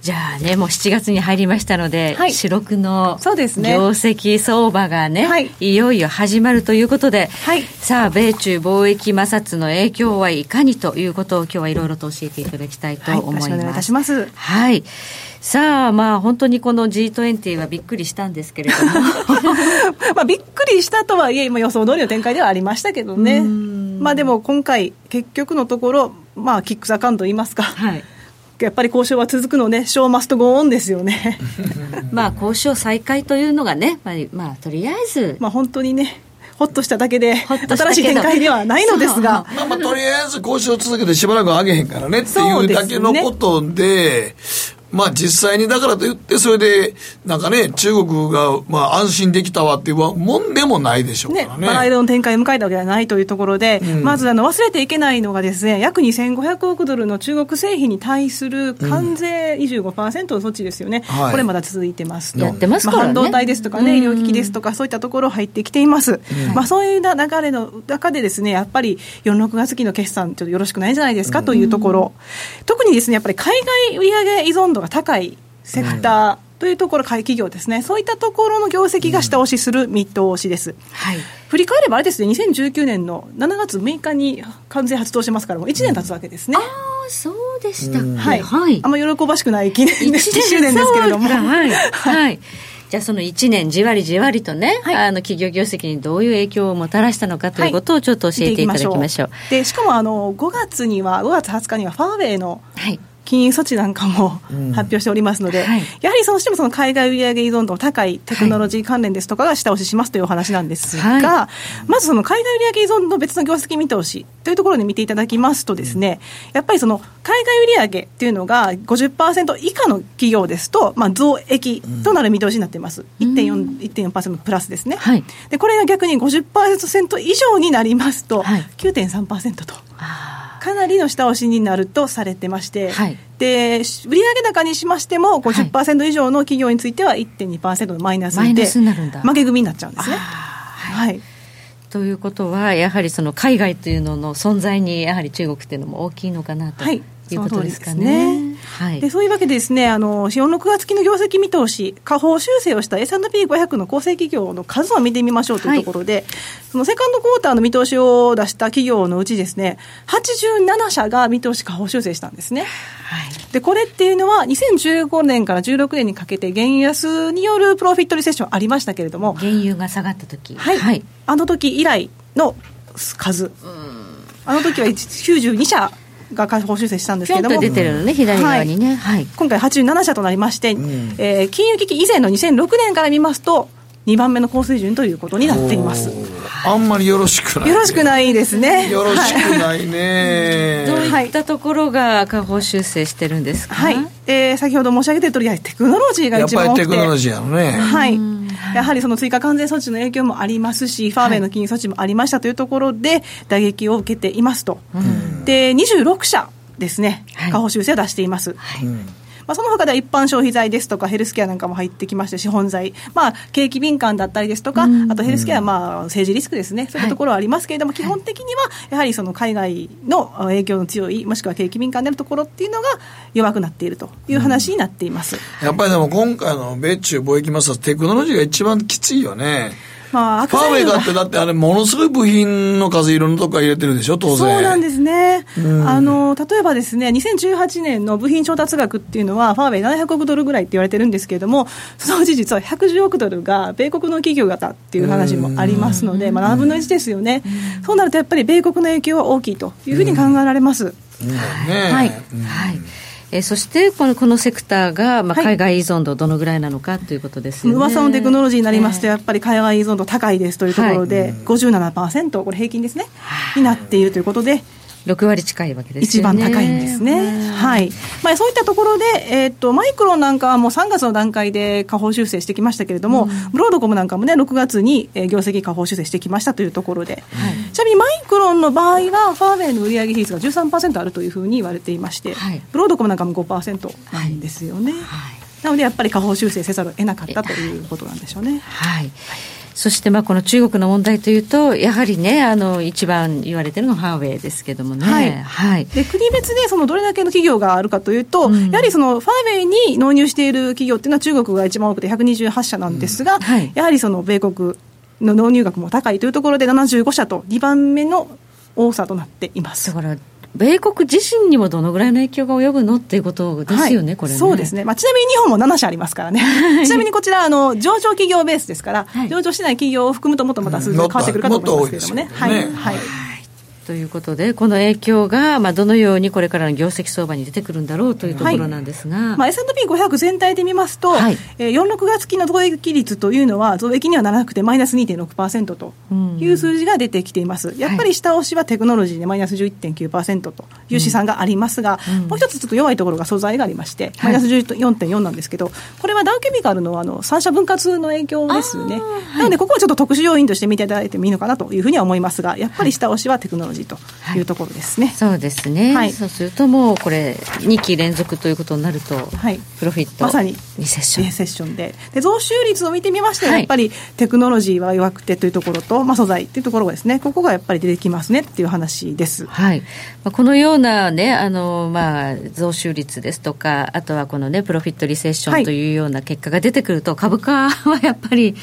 じゃあね、もう7月に入りましたので、はい、四六のそうですね業績相場がね、はい、いよいよ始まるということで、はい、さあ、米中貿易摩擦の影響はいかにということを今日はいろいろと教えていただきたいと思います。はい、お願いいたします。はい。さあ、まあ、本当にこの G20 はびっくりしたんですけれども まあびっくりしたとはいえ、予想通りの展開ではありましたけどね、まあ、でも今回、結局のところ、まあ、キックスアカウントといいますか。はいやっぱり交渉は続くのね、ショーマストゴーンですよね。まあ交渉再開というのがね、まあ、まあ、とりあえず。まあ本当にね、ほっとしただけで、新しい展開ではないのですが。まあまあ、とりあえず交渉続けてしばらく上げへんからねっていうだけのことで、まあ実際にだからといって、それで、なんかね、中国がまあ安心できたわっていうもんでもないでしょうからね。ねまあ、間の展開を迎えたわけではないというところで、うん、まずあの忘れていけないのがですね、約2500億ドルの中国製品に対する関税25%の措置ですよね、うんこれまだ続いてますと。やってます、ね、まあ、半導体ですとかね、医療機器ですとか、そういったところ入ってきています。まあそういう流れの中でですね、やっぱり4、6月期の決算、ちょっとよろしくないんじゃないですかというところ。特にですね、やっぱり海外売上依存度が高いセクターというところ、企業ですね、そういったところの業績が下押しする見通しです。はい振り返ればあれですね、2019年の7月6日に完全発動してますから、もう1年経つわけですね。ああ、そうでしたはい。はい、あんま喜ばしくない記念1周年 ですけれども。はい。はい。じゃあその1年じわりじわりとね、はい、あの企業業績にどういう影響をもたらしたのかということをちょっと教えていただきましょう。はい、でしかもあの5月には5月20日にはファーウェイの、はい禁輸措置なんかも発表しておりますので、うんはい、やはりそのしてもその海外売上依存度の高いテクノロジー関連ですとかが下押ししますというお話なんですが、はい、まずその海外売上依存度別の業績見通しというところで見ていただきますとですね、やっぱりその海外売上っていうのが50%以下の企業ですと、まあ、増益となる見通しになっています。うん、1.4%, 1.4プラスですね、はい、でこれが逆に50%以上になりますと、はい、9.3%と。あかなりの下押しになるとされてまして、はい、で売上高にしましても50%以上の企業については1.2%のマイナスで、負け組になっちゃうんですね。はい、ということは、やはりその海外というのの存在に、やはり中国っていうのも大きいのかなと。はいいうことですかね。はい、でそういうわけでですね、あの、4、6月期の業績見通し、下方修正をした S&P500 の構成企業の数を見てみましょうというところで、はい、そのセカンドクォーターの見通しを出した企業のうちですね、87社が見通し下方修正したんですね。はい、で、これっていうのは、2015年から16年にかけて、原安によるプロフィットリセッションありましたけれども、原油が下がった時。はい、はい、あの時以来の数。あの時は92社が下方修正したんですけども、出てるのね、左側にね、はい、今回87社となりまして、うん、えー、金融危機以前の2006年から見ますと、2番目の高水準ということになっています。あんまりよろしくない、よろしくないですね。よろしくないね。どういったところが下方修正してるんですか？はい。えー、先ほど申し上げてた通り、テクノロジーが一番多くて。やっぱりテクノロジーね。はい。やはりその追加関税措置の影響もありますし、ファーウェイの金融措置もありましたというところで、打撃を受けていますと。で、26社ですね、下方修正を出しています。はいまあ、その他では一般消費財ですとか、ヘルスケアなんかも入ってきまして、資本財、まあ、景気敏感だったりですとか、あとヘルスケアはまあ政治リスクですね、そういうところはありますけれども、はい、基本的にはやはりその海外の影響の強い、もしくは景気敏感であるところっていうのが弱くなっているという話になっています、やっぱりでも今回の米中貿易摩擦、テクノロジーが一番きついよね。まあ、ファーウェイだって、だってあれ、ものすごい部品の数、いろんなとこから入れてるでしょ、当然。そうなんですね。うん、あの、例えばですね、2018年の部品調達額っていうのは、ファーウェイ700億ドルぐらいって言われてるんですけれども、そのうち実は110億ドルが米国の企業型っていう話もありますので、まあ、7分の1ですよね。そうなると、やっぱり米国の影響は大きいというふうに考えられます。はい。はい。えー、そしてこのこのセクターが、まあ、海外依存度どのぐらいなのかということですよね、噂のテクノロジーになりますと、やっぱり海外依存度高いですというところで、はい、57%、これ平均ですね、になっているということで、6割近いわけですね。一番高いんですね。はい。まあそういったところで、えっ、と、マイクロンなんかはもう3月の段階で下方修正してきましたけれども、うん、ブロードコムなんかもね、6月に業績下方修正してきましたというところで、はい、ちなみにマイクロンの場合は、ファーウェイの売上比率が13%あるというふうに言われていまして、はい、ブロードコムなんかも5%なんですよね。はい、なのでやっぱり下方修正せざるを得なかったということなんでしょうね。はいそしてまあこの中国の問題というと、やはりね、あの一番言われてるのはハーウェイですけどもね、はい、はい、で国別でそのどれだけの企業があるかというと、うん、やはりそのファーウェイに納入している企業っていうのは、中国が一番多くて128社なんですが、うん。はい、やはりその米国の納入額も高いというところで、75社と2番目の多さとなっています。だから米国自身にもどのぐらいの影響が及ぶのっていうことですよね、はい、これ、ね、そうですね、まあ、ちなみに日本も7社ありますからね、ちなみにこちらあの、上場企業ベースですから、はい、上場しない企業を含むと、もっとまた数字が変わってくるかと思いますけれどもね。はい、はいということで、この影響が、まあ、どのようにこれからの業績相場に出てくるんだろうというところなんですが、はいまあ、S&P500 全体で見ますと、はい、えー、4、6月期の増益率というのは、増益にはならなくて、マイナス2.6%という数字が出てきています、やっぱり下押しはテクノロジーでマイナス11.9%という試算がありますが、うん、もう一つちょっと弱いところが素材がありまして、マイナス14.4なんですけど、これはダウケミカルのあの三者分割の影響ですね、なので、ここはちょっと特殊要因として見ていただいてもいいのかなというふうには思いますが、やっぱり下押しはテクノロジーというところですね。そうですね。はい、そうするともうこれ2期連続ということになると、はい、プロフィットまさにリセッション。リセッションでで増収率を見てみましては、やっぱりテクノロジーは弱くてというところと、まあ、素材というところがですね、ここがやっぱり出てきますねっていう話です。はい。まあ、このようなね、あのまあ増収率ですとか、あとはこのねプロフィットリセッションというような結果が出てくると、株価はやっぱり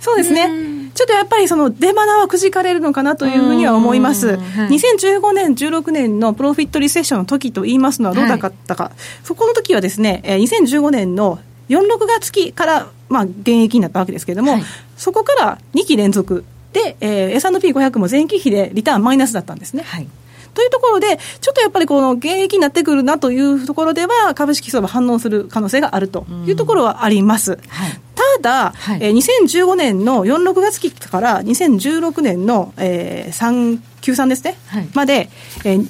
そうですね。ちょっとやっぱりその出花はくじかれるのかなというふうには思います。はい、2015年、16年のプロフィットリセッションの時と言いますのはどうだったか、はい、そこの時はですね、2015年の4、6月期から、まあ、現役になったわけですけれども、はい、そこから2期連続で、えー、S&P500 も前期比でリターンマイナスだったんですね。はいというところで、ちょっとやっぱりこの現役になってくるなというところでは、株式相場反応する可能性があるというところはあります。はい、ただ、はい、えー、2015年の4、6月期から2016年の、えー、3、93ですね、はい、まで、えー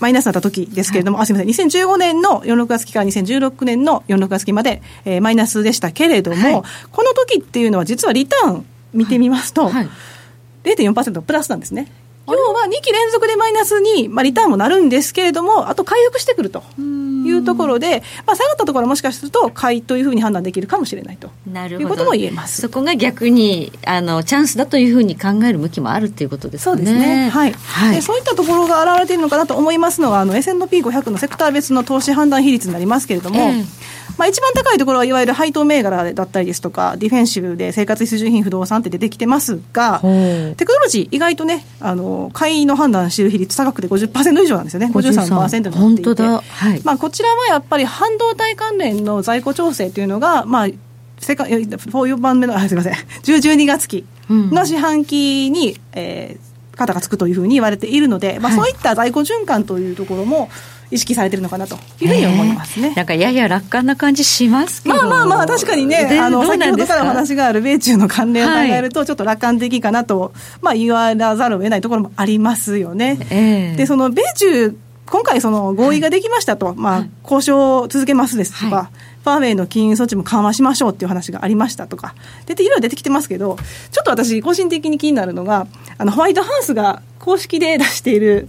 マイナスになった時ですけれども、はい、あすみません、2015年の4、6月期から2016年の4、6月期まで、えー、マイナスでしたけれども、はい、この時っていうのは、実はリターン見てみますと、はい。はい、0.4%プラスなんですね。要は2期連続でマイナスに、まあ、リターンもなるんですけれども、あと回復してくるというところで、まあ、下がったところはもしかすると買いというふうに判断できるかもしれないと。いうことも言えます。そこが逆にあのチャンスだというふうに考える向きもあるっていうことですね。そうですね、はい。はい、でそういったところが現れているのかなと思いますのは、S&P500 のセクター別の投資判断比率になりますけれども、えーまあ、一番高いところはいわゆる配当銘柄だったりですとか、ディフェンシブで生活必需品不動産って出てきてますが、テクノロジー、意外とね、あの買いの判断している比率高くて50%以上なんですよね、53%になっていて、はい、まあ、こちらはやっぱり半導体関連の在庫調整というのが、まあ、世界4番目の、あすみません、10、12月期の四半期に、うん、えー、肩がつくというふうに言われているので、まあ、そういった在庫循環というところも、意識されてるのかなというふうに思いますね。なんかやや楽観な感じしますけど。まあまあまあ確かにね、あの先ほどからお話がある米中の関連を考えるとちょっと楽観的かなと、まあ言わざるを得ないところもありますよね。えー、でその米中今回その合意ができましたと、はい、まあ交渉を続けますですとか。はいファーウェイの金融措置も緩和しましょうっていう話がありましたとか、出ていろいろ出てきてますけど、ちょっと私、個人的に気になるのが、あのホワイトハウスが公式で出している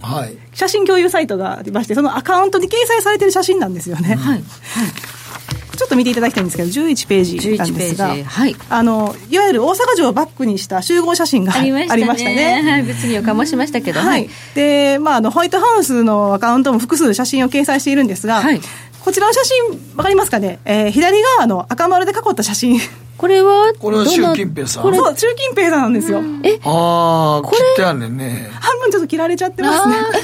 写真共有サイトがありまして、そのアカウントに掲載されている写真なんですよね。はい、はいちょっと見ていただきたいんですけど、11ページなんですが、はい、あのいわゆる大阪城をバックにした集合写真が ありましたね。はい、物議を醸しましたけど、はい、で、まあ、あのホワイトハウスのアカウントも複数写真を掲載しているんですが、はい、こちらの写真、わかりますかね、えー、左側の赤丸で囲った写真。これはこれは習近平さん？そう、習近平さんなんですよ。えああ、切ってあんねんね。半分ちょっと切られちゃってますね。こ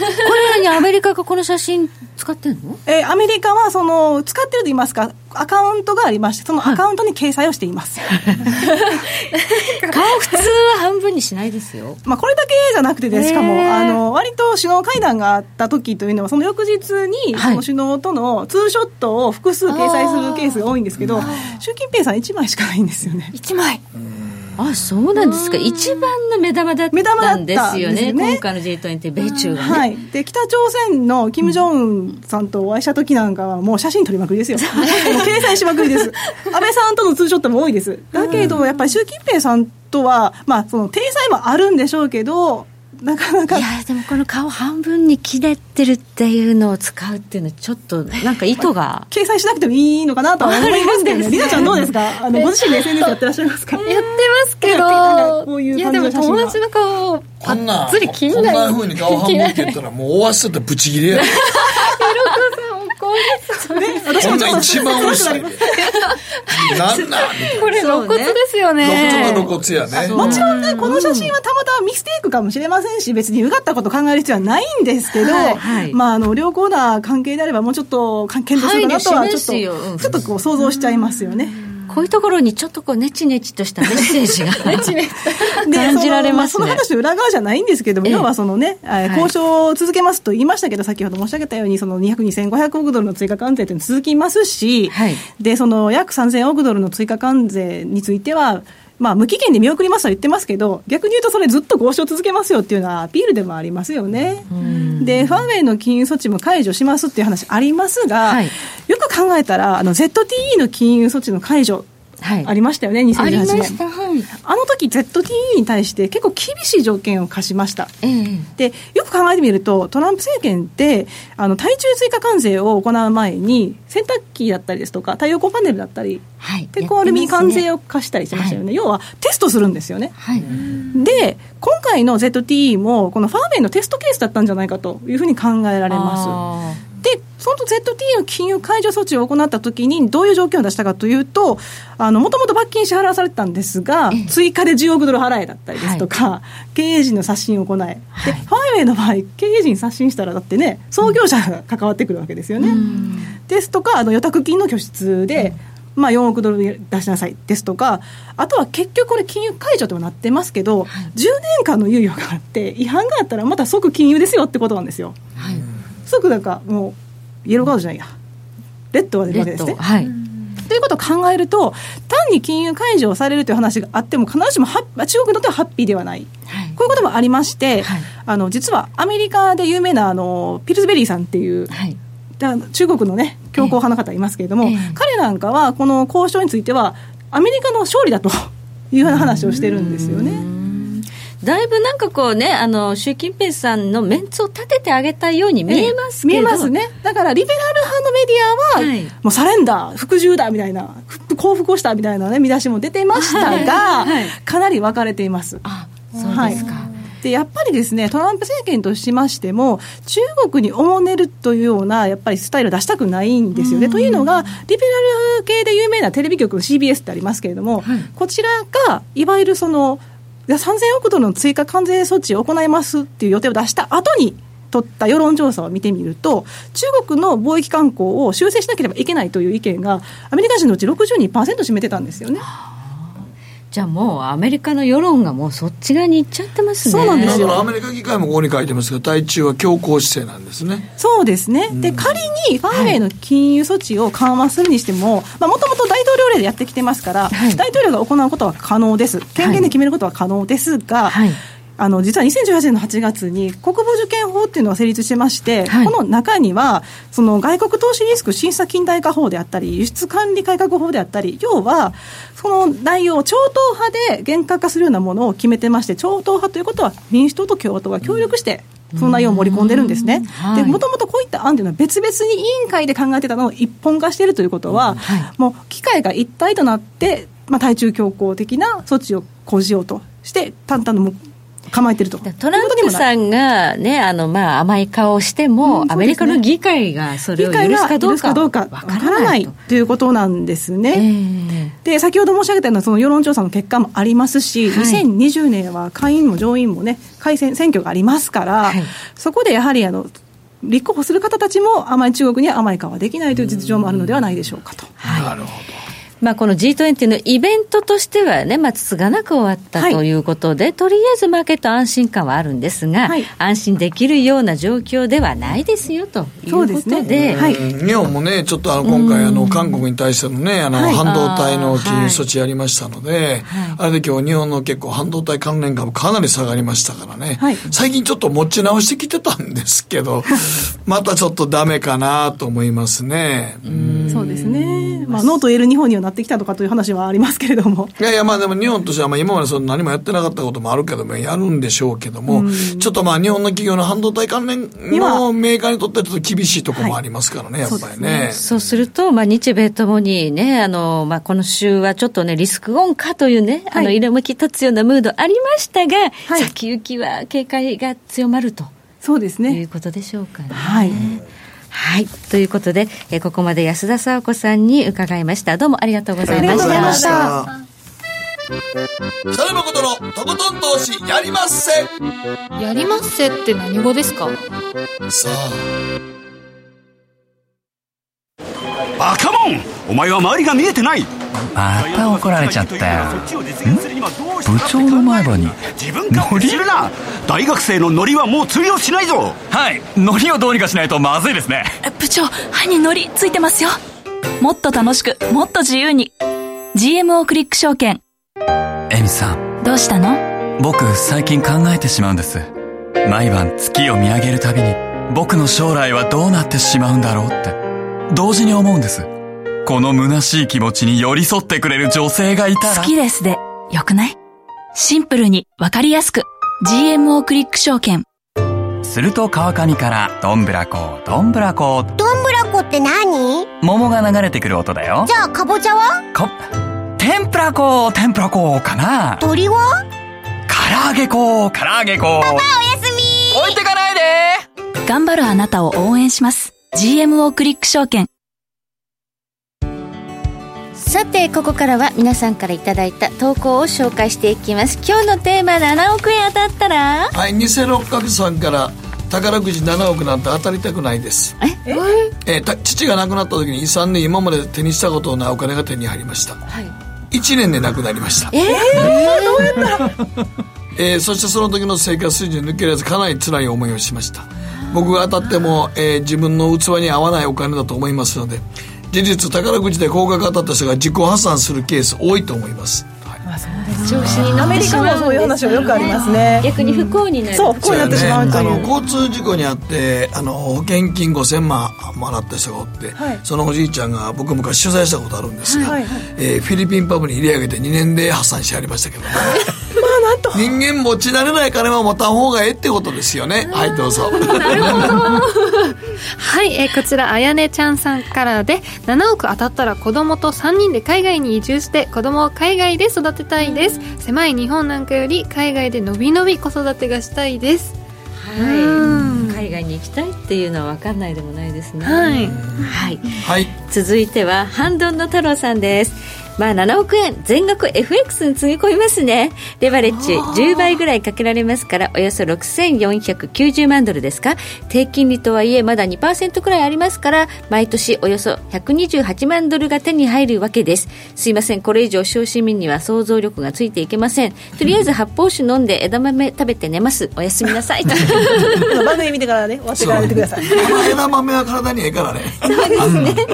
れにアメリカがこの写真使ってんの？えー、アメリカはその、使ってると言いますか、アカウントがありまして、そのアカウントに掲載をしています。はい、顔普通は半分にしないですよ。まあこれだけじゃなくてです、しかも、あの、割と首脳会談があった時というのは、その翌日に、その首脳とのツーショットを複数掲載するケースが多いんですけど、習近平さん1枚しかないんですよね。1枚。あそうなんですか、一番の目玉だったんですよね、ね。今回の G20、米中が、ね、はい、で北朝鮮の金正恩さんとお会いした時なんかは、もう写真撮りまくりですよ、掲載しまくりです、安倍さんとのツーショットも多いです、だけど、やっぱり習近平さんとは、まあ、その体裁もあるんでしょうけど、なかなか。いやでもこの顔半分に切れてるっていうのを使うっていうのはちょっとなんか意図が。掲載しなくてもいいのかなとは思いますけど。ねりなちゃんどうですか？あのご自身で SNS やってらっしゃいますか？やってますけどこういういやでも友達の顔をパッツリ切んないこんなふうに顔半分って言ったらもう終わせてブチ切れやね、私も一番美味しい。なんなんこれ露骨ですよね。露骨やね。もちろんね、この写真はたまたまミステイクかもしれませんし、別にうがったこと考える必要はないんですけど、まあ、あの、良好な関係であればもうちょっと関係とするかなとは、ちょっと、ちょっとこう想像しちゃいますよね。こういうところにちょっとこうネチネチとしたメッセージが 感じられます、ね、その話の裏側じゃないんですけども、要はそのね、交渉を続けますと言いましたけど、先ほど申し上げたように、その200、2500億ドルの追加関税というの続きますし、はい、で、その約3000億ドルの追加関税については、まあ、無期限で見送りますと言ってますけど、逆に言うと、それずっと交渉続けますよっていうのはアピールでもありますよね。で、ファーウェイの金融措置も解除しますっていう話ありますが、はい、よく考えたら、あの ZTE の金融措置の解除はい、ありましたよね、2018年。はい、あの時 ZTE に対して結構厳しい条件を課しました。えー、で、よく考えてみると、トランプ政権って、あの、対中追加関税を行う前に、洗濯機だったりですとか、太陽光パネルだったり、はい、鉄鋼アルミに関税を課したりしましたよね。ね要は、テストするんですよね。はい、で、今回の ZTE も、このファーメンのテストケースだったんじゃないかというふうに考えられます。で、その ZT の金融解除措置を行ったときに、どういう条件を出したかというと、もともと罰金支払わされてたんですが、追加で10億ドル払えだったりですとか、はい、経営陣の刷新を行え、はい、でファイウェイの場合、経営陣刷新したら、だってね、創業者が関わってくるわけですよね。ですとか、あの予託金の拠出で、まあ、4億ドル出しなさいですとか、あとは結局これ、金融解除となってますけど、はい、10年間の猶予があって、違反があったらまた即金融ですよってことなんですよ。はい即なんかもうイエローカードじゃないや。レッドが出るわけですね。はい、ということを考えると単に金融解除をされるという話があっても必ずしも中国にとってはハッピーではない、はい、こういうこともありまして、はい、あの実はアメリカで有名なあのピルズベリーさんっていう、はい、中国のね強硬派の方いますけれども、えー、彼なんかはこの交渉についてはアメリカの勝利だというような話をしてるんですよね。だいぶなんかこうね、あの習近平さんのメンツを立ててあげたように見えますけど、見えますね、だからリベラル派のメディアは、はい、もうサレンダー、服従だみたいな、降伏をしたみたいな、ね、見出しも出てましたが、はい、かなり分かれています。あそうですか、はい。でやっぱりですねトランプ政権としましても中国におもねるというようなやっぱりスタイルを出したくないんですよね。というのがリベラル系で有名なテレビ局 CBS ってありますけれども、はい、こちらがいわゆるその3000億ドルの追加関税措置を行いますっていう予定を出した後に取った世論調査を見てみると、中国の貿易慣行を修正しなければいけないという意見が、アメリカ人のうち62%占めてたんですよね。じゃあもうアメリカの世論がもうそっち側に行っちゃってますね。そうなんですよ。アメリカ議会もここに書いてますが、対中は強硬姿勢なんですね。そうですね。で、仮にファーウェイの金融措置を緩和するにしても、まあもともと大統領令でやってきてますから、はい、大統領が行うことは可能です。権限で決めることは可能ですが、はいあの実は2018年の8月に国防受験法っていうのが成立してまして、はい、この中にはその外国投資リスク審査近代化法であったり輸出管理改革法であったり要はその内容を超党派で厳格化するようなものを決めてまして超党派ということは民主党と共和党が協力して、その内容を盛り込んでるんですね。で、もともとこういった案というのは別々に委員会で考えてたのを一本化しているということは、はい、もう機会が一体となって、まあ、対中強硬的な措置を講じようとして、淡々と構えてると。トランプさんが、ね、あのまあ、甘い顔をしても、うん、ね、アメリカの議会がそれを許すかどうかどうかわからないと。いうことなんですね。えー、で先ほど申し上げたようなその世論調査の結果もありますし、はい、2020年は下院も上院もね、改選選挙がありますから、はい、そこでやはりあの立候補する方たちも甘い中国には甘い顔はできないという実情もあるのではないでしょうかと。はい、なるほどまあ、この G20 のイベントとしてはね、まあ、つつがなく終わったということで、はい、とりあえずマーケット安心感はあるんですが、はい、安心できるような状況ではないですよということで、でね。はい、日本もね、ちょっとあの今回あの、韓国に対してのね、あの半導体の金融措置やりましたので、あれで今日日本の結構半導体関連株かなり下がりましたからね、最近ちょっと持ち直してきてたんですけど、またちょっとダメかなと思いますね。そうですね。まあ、ノート L 日本にはなってきたとかという話はありますけれども。いやいや、まあでも日本としては、まあ今までその何もやってなかったこともあるけども、やるんでしょうけども、ちょっとまあ日本の企業の半導体関連のメーカーにとってはちょっと厳しいところもありますからね、はい、やっぱりね。そうすると、まあ日米ともにね、あの、まあこの週はちょっとね、リスクオンかというね、あの、色向き立つようなムードありましたが、はい、先行きは警戒が強まると。そうですね。いうことでしょうかね。はい。はい。ということで、えー、ここまで安田沙子さんに伺いました。どうもありがとうございました。ありがとうございました。北野誠のとことん投資やりまっせやりまっせって何語ですか？さあバカモンお前は周りが見えてないまた怒られちゃったよ。部長の前歯にノリするな！大学生のノリはもう通用しないぞ！はい。ノリをどうにかしないとまずいですね。部長歯にノリついてますよ。もっと楽しくもっと自由に。GMO クリック証券。エミさんどうしたの？僕最近考えてしまうんです。毎晩月を見上げるたびに僕の将来はどうなってしまうんだろうって。同時に思うんですこの虚しい気持ちに寄り添ってくれる女性がいたら。好きですでよくない？シンプルにわかりやすく。GMO クリック証券。すると川上からどんぶらこどんぶらこ。どんぶらこって何？桃が流れてくる音だよ。じゃあかぼちゃは？か天ぷらこ天ぷらこかな。鳥は？唐揚げこ唐揚げこ。パパおやすみ。置いてかないで。頑張るあなたを応援します。GMO クリック証券さてここからは皆さんからいただいた投稿を紹介していきます。今日のテーマ7億円当たったら？はい偽六角さんから宝くじ7億なんて当たりたくないです。え？ええ父が亡くなった時に遺産で今まで手にしたことのないお金が手に入りました、はい、1年で亡くなりました。ええー、どうやったえー、そしてその時の生活水準抜けられずかなり辛い思いをしました。僕が当たっても、えー、自分の器に合わないお金だと思いますので事実宝くじで高額当たった人が自己破産するケース多いと思います。調子にアメリカもそういう話はよくありますね。逆に不幸になる。そう不幸になってしまうという、ね、あの交通事故にあってあの保険金5000万もらった人がおって、はい、そのおじいちゃんが僕昔取材したことあるんですが、はい。はい、えー、フィリピンパブに入れ上げて2年で破産してありましたけどねなんと。人間持ち慣れない金は持たん方がええってことですよね。はいどうぞ。はい、えー、こちらあやねちゃんさんからで7億当たったら子供と3人で海外に移住して子供を海外で育てたいです、狭い日本なんかより海外でのびのび子育てがしたいです。はい。海外に行きたいっていうのは分かんないでもないですね。はい、はい、はい、続いてはハンドンの太郎さんですまあ7億円全額 FX につぎ込みますね。レバレッジ10倍ぐらいかけられますからおよそ6490万ドルですか。低金利とはいえまだ2%くらいありますから毎年およそ128万ドルが手に入るわけです。すいませんこれ以上小市民には想像力がついていけません。とりあえず発泡酒飲んで枝豆食べて寝ます。おやすみなさい。番組見てからね終わってから寝てください。枝豆は体にええからね。そうですね。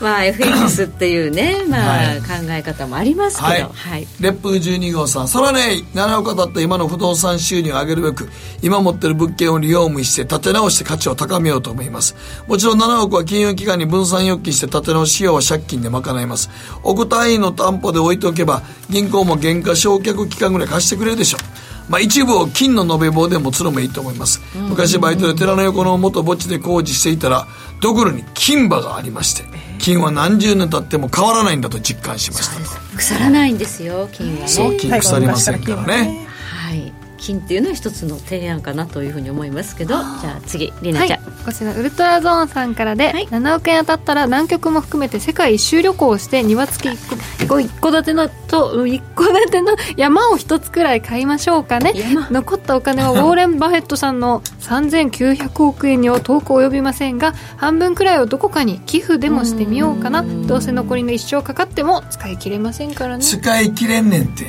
まあ FX っていうねまあ、はい考え方もありますけど、はい。はい、烈風12号さんそれはね7億だった今の不動産収入を上げるべく今持ってる物件をリフォームして建て直して価値を高めようと思います。もちろん7億は金融機関に分散預金して建て直し費用は借金で賄います。億単位の担保で置いておけば銀行も原価償却期間ぐらい貸してくれるでしょう。まあ、一部を金の延べ棒でもつのもいいと思います、昔バイトで寺の横の元墓地で工事していたらドクロに金歯がありまして金は何十年経っても変わらないんだと実感しました腐らないんですよ金はね。そう金腐りませんからね。はい金っていうのは一つの提案かなというふうに思いますけどじゃあ次りなちゃん、はい、こちらウルトラゾーンさんからで、はい、7億円当たったら南極も含めて世界一周旅行をして庭付き一戸一戸建てのと一戸建ての山を一つくらい買いましょうかね。残ったお金は ウォーレン・バフェットさんの3900億円には遠く及びませんが半分くらいをどこかに寄付でもしてみようかな。どうせ残りの一生かかっても使い切れませんからね。使い切れんねんって。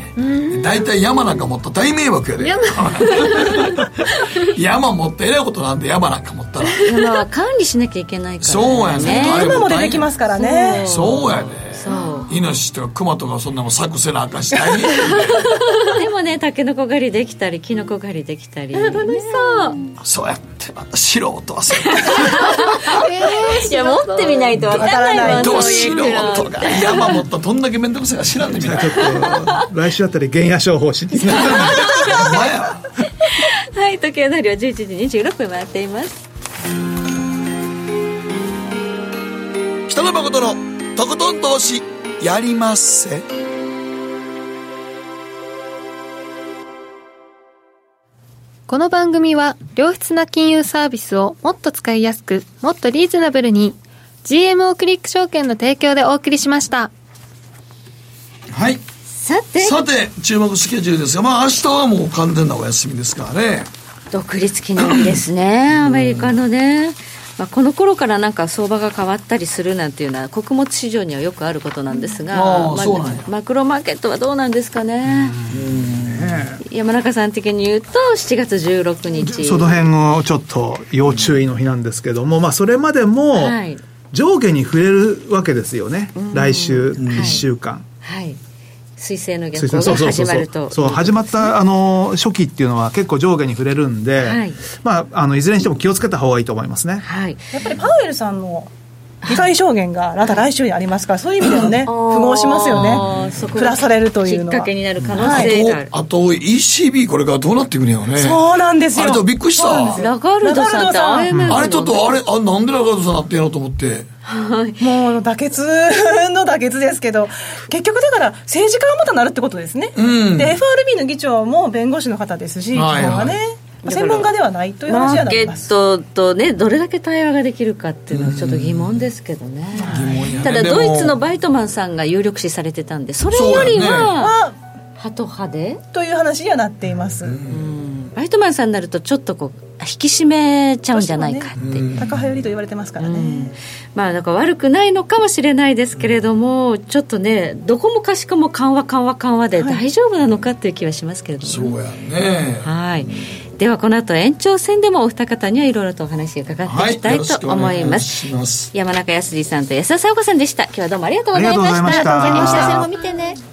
大体山なんか持った大迷惑やで 山持ってえらいことなんで山なんか持ったら。山は管理しなきゃいけないから、ね、そうやね。山も出てきますからね。そうやねイノシシとかクマとかそんなもん柵せなあかんし大変でもねタケノコ狩りできたりキノコ狩りできたり。楽しそう。そうやってまた素人はそうえー、いや持ってみないとわからないど素人が。山持ったどんだけ面倒くさいか知らんでみな。ちょっと来週あたり原野商法しに。はい時計のりは11時26分回っています。北野誠のとことん投資やりまっせ。この番組は良質な金融サービスをもっと使いやすくもっとリーズナブルに GMO クリック証券の提供でお送りしました。はい。さて。さて注目スケジュールですがまあ明日はもう完全なお休みですからね。独立記念日ですねアメリカのねまあ、この頃からなんか相場が変わったりするなんていうのは穀物市場にはよくあることなんですが、まあ、マクロマーケットはどうなんですかね。山中さん的に言うと7月16日。その辺をちょっと要注意の日なんですけども、まあ、それまでも上下に触れるわけですよね、来週1週間。はい、はい水星の逆行が始まるとそう始まったあの初期っていうのは結構上下に触れるんで、はいまあ、あのいずれにしても気をつけた方がいいと思いますね、はい、やっぱりパウエルさんの議会証言がまた来週にありますから、そういう意味でもね、符合しますよね、プラされるというのは。きっかけになる可能性がある。あと、ECB、これからどうなっていくねよね。そうなんですよ。あれとびっくりした。ラガルドさんってあれちょっと、あれ、あなんでラガルドさんなってんのと思って。はい、もう妥結の妥結ですけど、結局だから、政治家がまたなるってことですね、うん、で FRB の議長も弁護士の方ですし、はいはい、ね、専門家ではないという話はマーケットとね、どれだけ対話ができるかっていうのはちょっと疑問ですけどね。ねただ、ドイツのバイトマンさんが有力視されてたんで、それよりは、ハト派で？という話にはなっています。バイトマンさんになると、ちょっとこう、引き締めちゃうんじゃないかって、ね、高派寄りと言われてますからね、うん、まあなんか悪くないのかもしれないですけれども、ちょっとねどこもかしこも緩和緩和緩和で大丈夫なのかっていう気はしますけれども、ね、そうやね。はい。ではこの後延長戦でもお二方にはいろいろとお話を伺っていきたいと思い。ます。はい、ます。山中康さんと安田沙子さんでした。今日はどうもありがとうございました。ありがとうございました。も見てね。